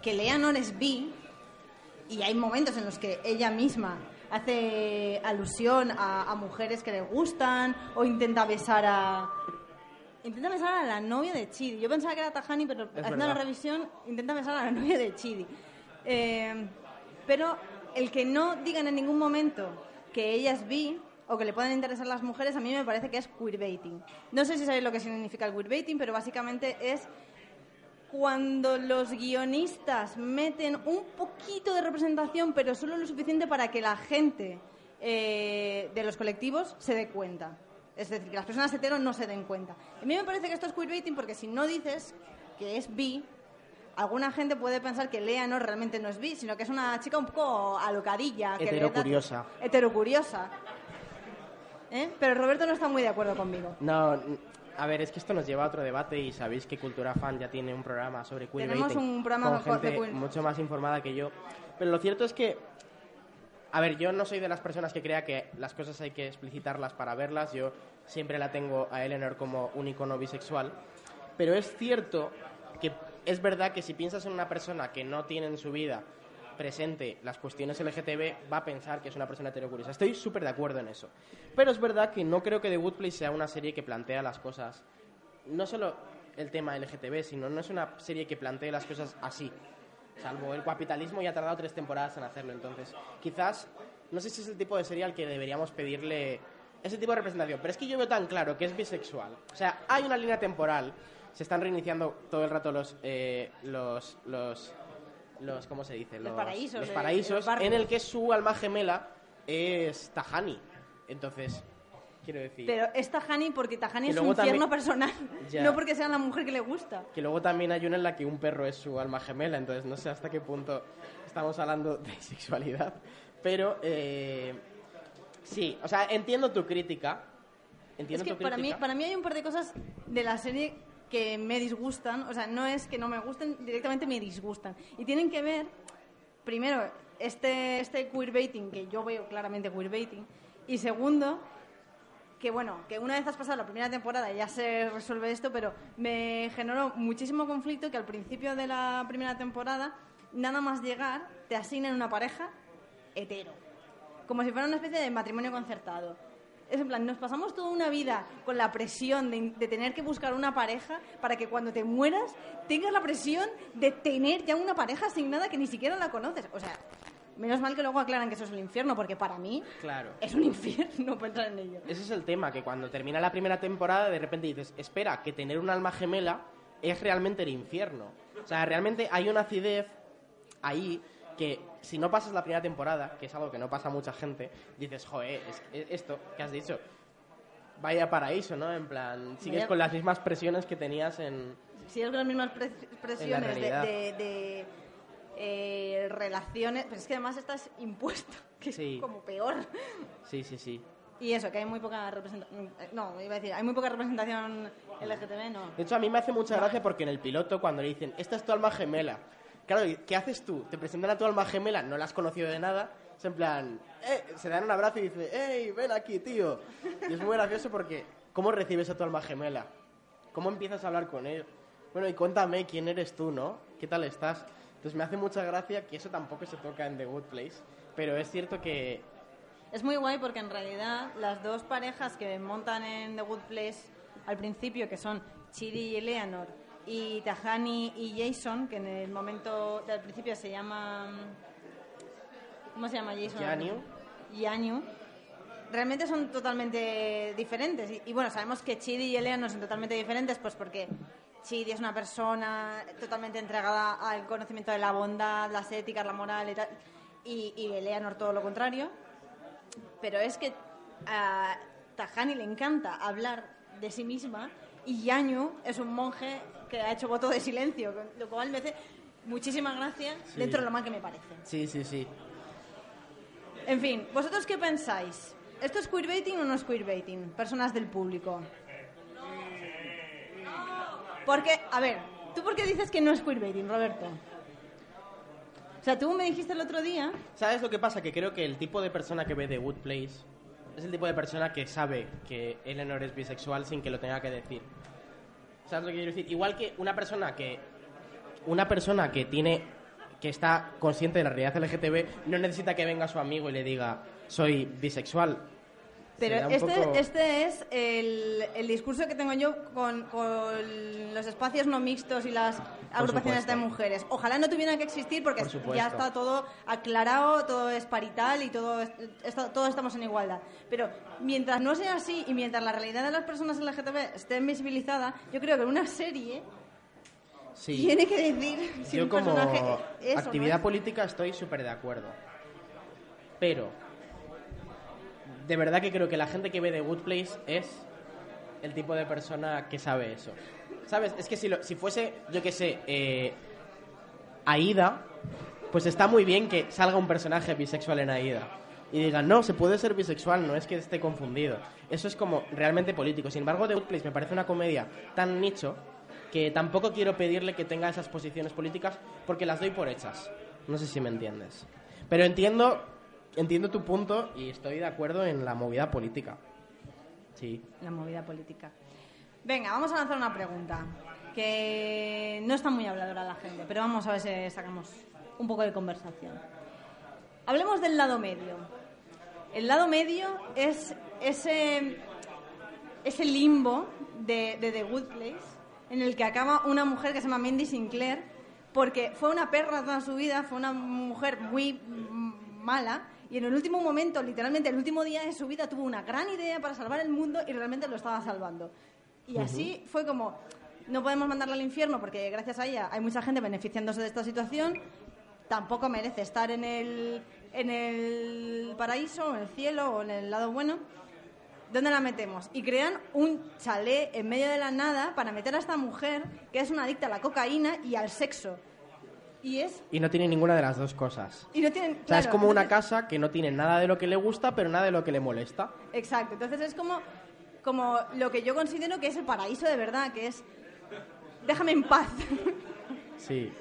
que Leonor es bi y hay momentos en los que ella misma hace alusión a, a mujeres que le gustan o intenta besar a intenta besar a la novia de Chidi. Yo pensaba que era Tajani, pero haciendo la revisión intenta besar a la novia de Chidi. Eh, pero el que no digan en ningún momento que ella es bi o que le puedan interesar las mujeres, a mí me parece que es queerbaiting. No sé si sabéis lo que significa el queerbaiting, pero básicamente es cuando los guionistas meten un poquito de representación, pero solo lo suficiente para que la gente eh, de los colectivos se dé cuenta. Es decir, que las personas heteros no se den cuenta. A mí me parece que esto es queerbaiting porque si no dices que es bi, alguna gente puede pensar que Lea no realmente no es bi, sino que es una chica un poco alocadilla. que le da-
Heterocuriosa.
Heterocuriosa. ¿Eh? Pero Roberto no está muy de acuerdo conmigo.
no, a ver, es que esto nos lleva a otro debate y sabéis que Cultura Fan ya tiene un programa sobre queerbaiting.
Tenemos un programa
con gente
queer-
mucho más informada que yo. Pero lo cierto es que, a ver, yo no soy de las personas que crea que las cosas hay que explicitarlas para verlas. Yo siempre la tengo a Eleanor como un icono bisexual. Pero es cierto que es verdad que si piensas en una persona que no tiene en su vida presente las cuestiones LGTB, va a pensar que es una persona heterocuriosa. Estoy súper de acuerdo en eso. Pero es verdad que no creo que The Good sea una serie que plantea las cosas, no solo el tema LGTB, sino no es una serie que plantee las cosas así. Salvo el capitalismo y ha tardado tres temporadas en hacerlo. Entonces, quizás, no sé si es el tipo de serie al que deberíamos pedirle ese tipo de representación. Pero es que yo veo tan claro que es bisexual. O sea, hay una línea temporal. Se están reiniciando todo el rato los, eh, los, los, los, ¿cómo se dice?
Los paraísos
Los
de
en el que su alma gemela es Tahani. Entonces, quiero decir...
Pero es Tajani porque Tajani es
luego
infierno personal,
Ya.
no porque sea la mujer que le gusta.
Que luego también hay una en la que un perro es su alma gemela, entonces no sé hasta qué punto estamos hablando de sexualidad. Pero, eh, sí, o sea, entiendo tu crítica. Entiendo
es que para mí, para mí hay un par de cosas de la serie que me disgustan. O sea, no es que no me gusten, directamente me disgustan. Y tienen que ver, primero, este, este queerbaiting, que yo veo claramente queerbaiting. Y segundo, que bueno, que una vez has pasado la primera temporada ya se resuelve esto, pero me generó muchísimo conflicto que al principio de la primera temporada, nada más llegar, te asignen una pareja hetero. Como si fuera una especie de matrimonio concertado. Es en plan, nos pasamos toda una vida con la presión de, de tener que buscar una pareja para que cuando te mueras tengas la presión de tener ya una pareja asignada que ni siquiera la conoces. O sea, menos mal que luego aclaran que eso es el infierno, porque para mí
Claro.
es un infierno pensar en ello.
Ese es el tema, que cuando termina la primera temporada, de repente dices, espera, que tener un alma gemela es realmente el infierno. O sea, realmente hay una acidez ahí que si no pasas la primera temporada, que es algo que no pasa a mucha gente, dices, joder, es, es esto que has dicho, vaya paraíso, ¿no? En plan, sigues
Vaya-
con las mismas presiones que tenías en...
Si es con las mismas pre- presiones de, de- de, eh, relaciones, pero es que además estás impuesto, que es
Sí.
como peor.
Sí, sí, sí.
Y eso, que hay muy poca representación. No, iba a decir, hay muy poca representación LGTB, no.
De hecho, a mí me hace mucha gracia porque en el piloto, cuando le dicen, esta es tu alma gemela, claro, ¿y ¿qué haces tú? Te presentan a tu alma gemela, no la has conocido de nada, es en plan, eh, se dan un abrazo y dice, hey, ven aquí, tío. Y es muy gracioso porque, ¿cómo recibes a tu alma gemela? ¿Cómo empiezas a hablar con él? Bueno, y cuéntame quién eres tú, ¿no? ¿Qué tal estás? Entonces me hace mucha gracia que eso tampoco se toca en The Good Place, pero es cierto que
Es muy guay porque en realidad las dos parejas que montan en The Good Place al principio, que son Chidi y Eleanor, y Tahani y Jason, que en el momento del principio se llama... ¿Cómo se llama Jason?
Yanyu.
Yanyu. Realmente son totalmente diferentes. Y, y bueno, sabemos que Chidi y Eleanor son totalmente diferentes, pues porque Chidi es una persona totalmente entregada al conocimiento de la bondad, las éticas, la moral y tal. Y, y Eleanor todo lo contrario. Pero es que a Tajani le encanta hablar de sí misma y Yaño es un monje que ha hecho voto de silencio, lo cual me hace muchísima gracia
Sí.
dentro de lo mal que me parece.
sí, sí, sí.
En fin, ¿vosotros qué pensáis? ¿Esto es queerbaiting o no es queerbaiting? Personas del público. Porque, a ver, ¿tú por qué dices que no es queerbaiting, Roberto? O sea, tú me dijiste el otro día
¿Sabes lo que pasa? Que creo que el tipo de persona que ve The Good Place es el tipo de persona que sabe que Eleanor es bisexual sin que lo tenga que decir. ¿Sabes lo que quiero decir? Igual que una persona que una persona que tiene que está consciente de la realidad LGTB no necesita que venga su amigo y le diga soy bisexual.
Pero este,
poco-
este es el, el discurso que tengo yo con, con los espacios no mixtos y las agrupaciones de mujeres. Ojalá no tuvieran que existir porque
Por
ya está todo aclarado, todo es parital y todo, es- está- todos estamos en igualdad. Pero mientras no sea así y mientras la realidad de las personas LGTB esté invisibilizada, yo creo que una serie
Sí.
tiene que decir si
Yo
un
como
personaje no
actividad política estoy súper de acuerdo. Pero, de verdad que creo que la gente que ve The Good Place es el tipo de persona que sabe eso. ¿Sabes? Es que si, lo- si fuese, yo qué sé, eh, Aida, pues está muy bien que salga un personaje bisexual en Aida. Y digan, no, se puede ser bisexual, no es que esté confundido. Eso es como realmente político. Sin embargo, The Good Place me parece una comedia tan nicho que tampoco quiero pedirle que tenga esas posiciones políticas porque las doy por hechas. No sé si me entiendes. Pero entiendo, entiendo tu punto y estoy de acuerdo en la movida política. Sí.
la movida política. Venga, vamos a lanzar una pregunta que no está muy habladora la gente, pero vamos a ver si sacamos un poco de conversación. Hablemos del lado medio. El lado medio es ese, ese limbo de, The Good Place en el que acaba una mujer que se llama Mindy Sinclair porque fue una perra toda su vida, fue una mujer muy mala y en el último momento, literalmente el último día de su vida, tuvo una gran idea para salvar el mundo y realmente lo estaba salvando. Y así fue como, no podemos mandarla al infierno porque gracias a ella hay mucha gente beneficiándose de esta situación, tampoco merece estar en el, en el paraíso, en el cielo o en el lado bueno. ¿Dónde la metemos? Y crean un chalet en medio de la nada para meter a esta mujer que es una adicta a la cocaína y al sexo. Y es...
Y no tiene ninguna de las dos cosas.
Y no tienen...
O sea, es
claro,
como una
entonces-
casa que no tiene nada de lo que le gusta, pero nada de lo que le molesta.
Exacto, entonces es como, como lo que yo considero que es el paraíso de verdad, que es... Déjame en paz.
Sí.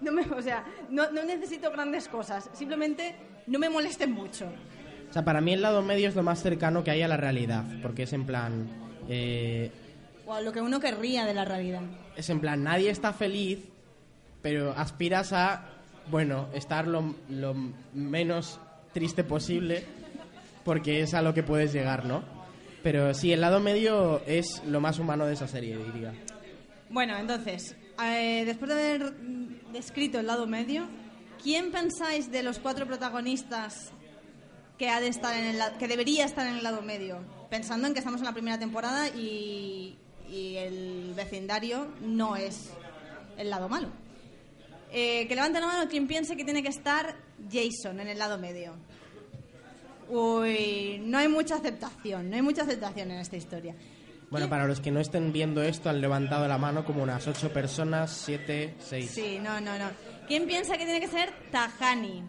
No me, o sea, no, no necesito grandes cosas, simplemente no me molesten mucho.
O sea, para mí el lado medio es lo más cercano que hay a la realidad, porque es en plan... eh,
O a lo que uno querría de la realidad.
es en plan, nadie está feliz, pero aspiras a, bueno, estar lo, lo menos triste posible, porque es a lo que puedes llegar, ¿no? Pero sí, el lado medio es lo más humano de esa serie, diría.
Bueno, entonces, eh, después de haber descrito el lado medio, ¿quién pensáis de los cuatro protagonistas que ha de estar en el que debería estar en el lado medio? Pensando en que estamos en la primera temporada y, y el vecindario no es el lado malo. Eh, que levante la mano quien piense que tiene que estar Jason en el lado medio. Uy, no hay mucha aceptación, no hay mucha aceptación en esta historia.
Bueno, para los que no estén viendo esto, han levantado la mano como unas ocho personas, siete, seis.
Sí, no, no, no. ¿Quién piensa que tiene que ser Tajani?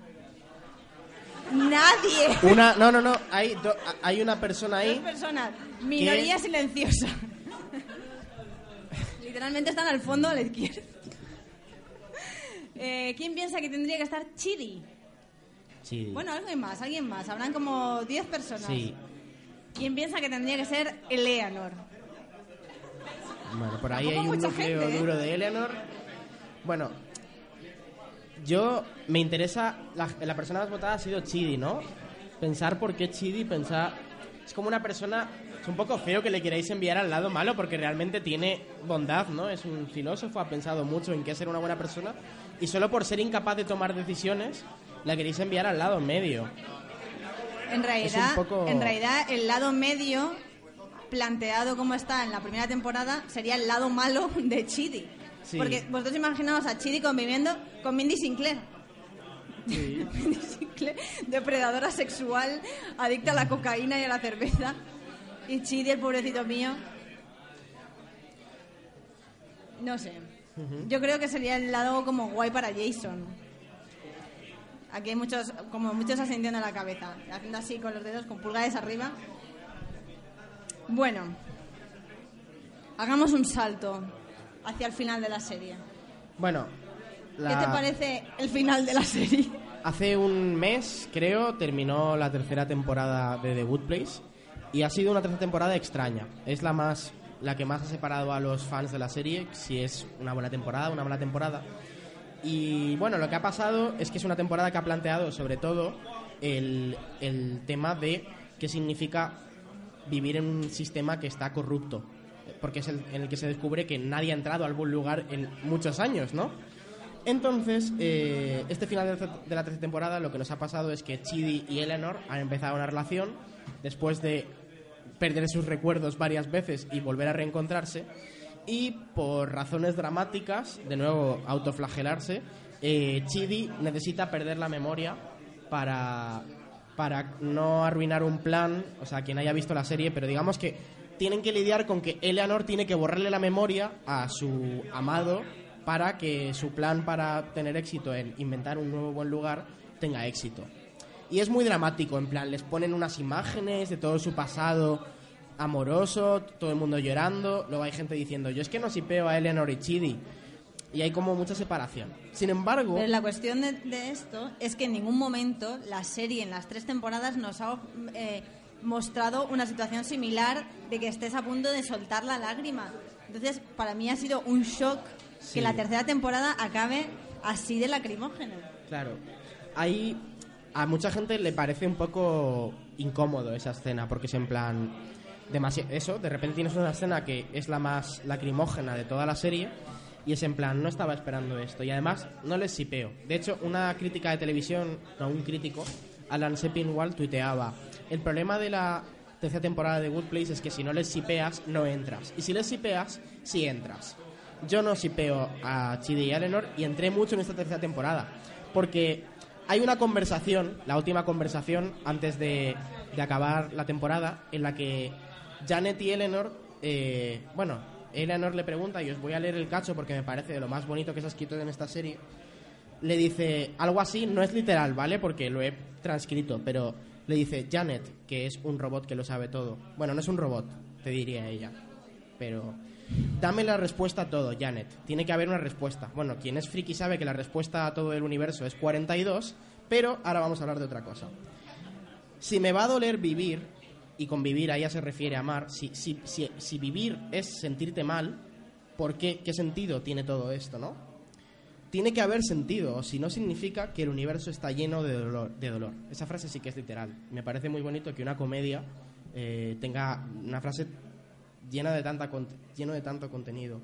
Nadie.
Una, no, no, no, hay, do- hay una persona
Dos
ahí.
personas. Minoría silenciosa. Literalmente están al fondo a la izquierda. Eh, ¿Quién piensa que tendría que estar Chidi?
Sí,
Bueno, alguien más, alguien más. Habrán como 10 personas.
sí.
¿Quién piensa que tendría que ser Eleanor?
Bueno, por ahí hay un núcleo
gente, ¿eh?
duro de Eleanor. Bueno, yo me interesa. La, la persona más votada ha sido Chidi, ¿no? Pensar por qué Chidi, pensar. Es como una persona. Es un poco feo que le queráis enviar al lado malo porque realmente tiene bondad, ¿no? Es un filósofo, ha pensado mucho en qué ser una buena persona y solo por ser incapaz de tomar decisiones la queréis enviar al lado medio.
En realidad,
poco-
en realidad, el lado medio, planteado como está en la primera temporada, sería el lado malo de Chidi.
Sí.
Porque vosotros imaginaos a Chidi conviviendo con Mindy Sinclair. Mindy Sinclair, depredadora sexual, adicta a la cocaína y a la cerveza. Y Chidi, el pobrecito mío. No sé. Yo creo que sería el lado como guay para Jason. Aquí hay muchos, como muchos asintiendo la cabeza, haciendo así con los dedos, con pulgares arriba. Bueno, hagamos un salto hacia el final de la serie.
Bueno, la-
¿Qué te parece el final de la serie?
Hace un mes, creo, terminó la tercera temporada de The Good Place y ha sido una tercera temporada extraña. Es la más la que más ha separado a los fans de la serie, si es una buena temporada, una mala temporada. Y bueno, lo que ha pasado es que es una temporada que ha planteado sobre todo el, el tema de qué significa vivir en un sistema que está corrupto. Porque es el, en el que se descubre que nadie ha entrado a algún lugar en muchos años, ¿no? Entonces, eh, este final de la- tercera temporada lo que nos ha pasado es que Chidi y Eleanor han empezado una relación después de perder sus recuerdos varias veces y volver a reencontrarse. Y por razones dramáticas, de nuevo autoflagelarse, eh, Chidi necesita perder la memoria para, para no arruinar un plan. O sea, quien haya visto la serie, pero digamos que tienen que lidiar con que Eleanor tiene que borrarle la memoria a su amado para que su plan para tener éxito en inventar un nuevo buen lugar tenga éxito. Y es muy dramático, en plan, les ponen unas imágenes de todo su pasado amoroso, todo el mundo llorando, luego hay gente diciendo, yo es que no sipeo a Eleanor y Chidi. Y hay como mucha separación. Sin embargo,
Pero la cuestión de, de esto es que en ningún momento la serie en las tres temporadas nos ha eh, mostrado una situación similar de que estés a punto de soltar la lágrima. Entonces, para mí ha sido un shock
Sí.
que la tercera temporada acabe así de lacrimógeno.
Claro. Hay. A mucha gente le parece un poco incómodo esa escena, porque es en plan. demasi- Eso, de repente tienes una escena que es la más lacrimógena de toda la serie, y es en plan, no estaba esperando esto. Y además, no les sipeo. De hecho, una crítica de televisión, no, un crítico, Alan Sepinwall, tuiteaba: El problema de la tercera temporada de Good Place es que si no les sipeas, no entras. Y si les sipeas, sí entras. Yo no sipeo a Chidi y Eleanor y entré mucho en esta tercera temporada. Porque hay una conversación, la última conversación antes de, de acabar la temporada, en la que Janet y Eleanor, eh, bueno, Eleanor le pregunta, y os voy a leer el cacho porque me parece de lo más bonito que se ha escrito en esta serie. le dice algo así, no es literal, ¿vale? Porque lo he transcrito, pero le dice Janet, que es un robot que lo sabe todo. Bueno, no es un robot, te diría ella, pero dame la respuesta a todo, Janet. Tiene que haber una respuesta. Bueno, quien es friki sabe que la respuesta a todo el universo es 42, pero ahora vamos a hablar de otra cosa. Si me va a doler vivir, y con vivir a ella se refiere a amar, si, si, si, si vivir es sentirte mal, ¿por qué? ¿Qué sentido tiene todo esto, no? Tiene que haber sentido, o si no significa que el universo está lleno de dolor. Esa frase sí que es literal. Me parece muy bonito que una comedia eh, tenga una frase llena de tanta, lleno de tanto contenido.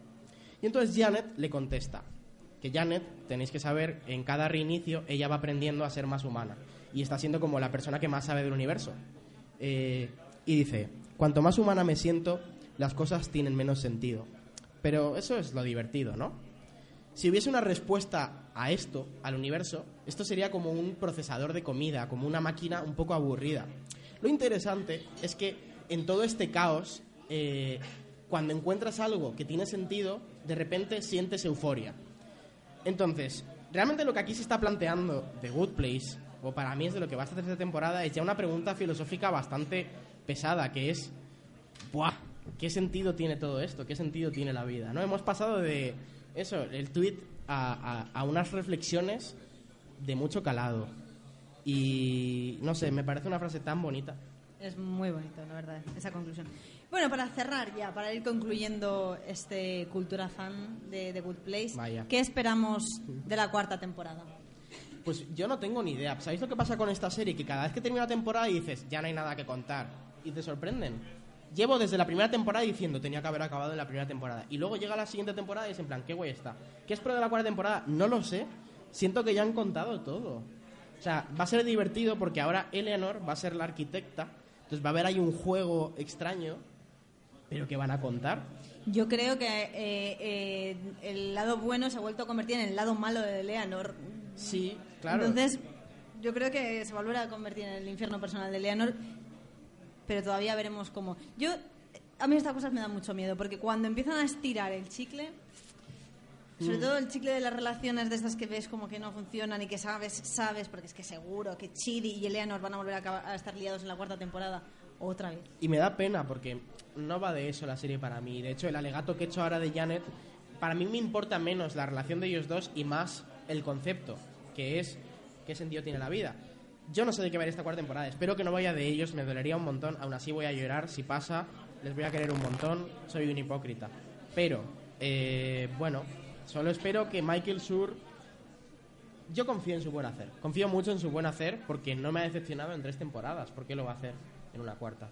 Y entonces Janet le contesta que Janet, tenéis que saber, en cada reinicio ella va aprendiendo a ser más humana y está siendo como la persona que más sabe del universo. Eh, y dice, cuanto más humana me siento, las cosas tienen menos sentido. Pero eso es lo divertido, ¿no? Si hubiese una respuesta a esto, al universo, esto sería como un procesador de comida, como una máquina un poco aburrida. Lo interesante es que en todo este caos, eh, cuando encuentras algo que tiene sentido, de repente sientes euforia. Entonces, realmente lo que aquí se está planteando de Good Place o para mí es de lo que va a hacer esta temporada, es ya una pregunta filosófica bastante pesada, que es, ¡buah! ¿Qué sentido tiene todo esto? ¿Qué sentido tiene la vida? ¿No? Hemos pasado de eso, el tweet, a, a, unas reflexiones de mucho calado. Y no sé, me parece una frase tan bonita.
Es muy bonito, la verdad, esa conclusión. Bueno, para cerrar ya, para ir concluyendo este Cultura Fan de The Good Place, ¿qué esperamos de la cuarta temporada?
Pues yo no tengo ni idea. ¿Sabéis lo que pasa con esta serie? Que cada vez que termina la temporada y dices, ya no hay nada que contar. Y te sorprenden. Llevo desde la primera temporada diciendo, tenía que haber acabado en la primera temporada. Y luego llega la siguiente temporada y es en plan, qué guay está. ¿Qué espero de la cuarta temporada? No lo sé. Siento que ya han contado todo. O sea, va a ser divertido porque ahora Eleanor va a ser la arquitecta. Entonces va a haber ahí un juego extraño. Pero que van a contar.
Yo creo que eh, eh, el lado bueno se ha vuelto a convertir en el lado malo de Eleanor.
Sí, claro.
Entonces, yo creo que se volverá a convertir en el infierno personal de Leonor, pero todavía veremos cómo. Yo, a mí estas cosas me dan mucho miedo, porque cuando empiezan a estirar el chicle, sobre mm. todo el chicle de las relaciones de estas que ves como que no funcionan y que sabes, sabes, porque es que seguro que Chidi y Eleanor van a volver a, a estar liados en la cuarta temporada otra vez.
Y me da pena porque no va de eso la serie para mí. De hecho, el alegato que he hecho ahora de Janet, para mí me importa menos la relación de ellos dos y más el concepto, que es qué sentido tiene la vida. Yo no sé de qué va a ir esta cuarta temporada, espero que no vaya de ellos, me dolería un montón, aún así voy a llorar, si pasa, les voy a querer un montón, soy un hipócrita. Pero, eh, bueno, solo espero que Michael Sur... Yo confío en su buen hacer, confío mucho en su buen hacer porque no me ha decepcionado en tres temporadas, ¿por qué lo va a hacer en una cuarta?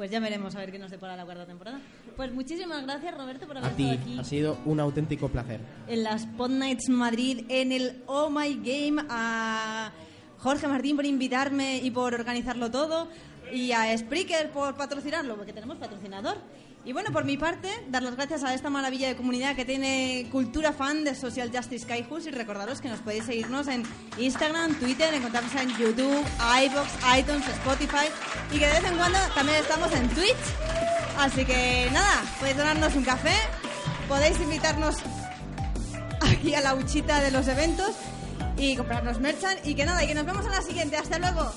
pues ya veremos a ver qué nos depara la cuarta temporada. Pues muchísimas gracias, Roberto, por haber estado aquí.
Ha sido un auténtico placer.
En las Pod Nights Madrid, en el Oh My Game, a Jorge Martín por invitarme y por organizarlo todo, y a Spreaker por patrocinarlo, porque tenemos patrocinador. Y bueno, por mi parte, dar las gracias a esta maravilla de comunidad que tiene Cultura Fan de Social Justice Kaijus y recordaros que nos podéis seguirnos en Instagram, Twitter, encontrarnos en YouTube, iBox, iTunes, Spotify y que de vez en cuando también estamos en Twitch. Así que nada, podéis donarnos un café, podéis invitarnos aquí a la huchita de los eventos y comprarnos merchan y que nada, y que nos vemos en la siguiente. Hasta luego.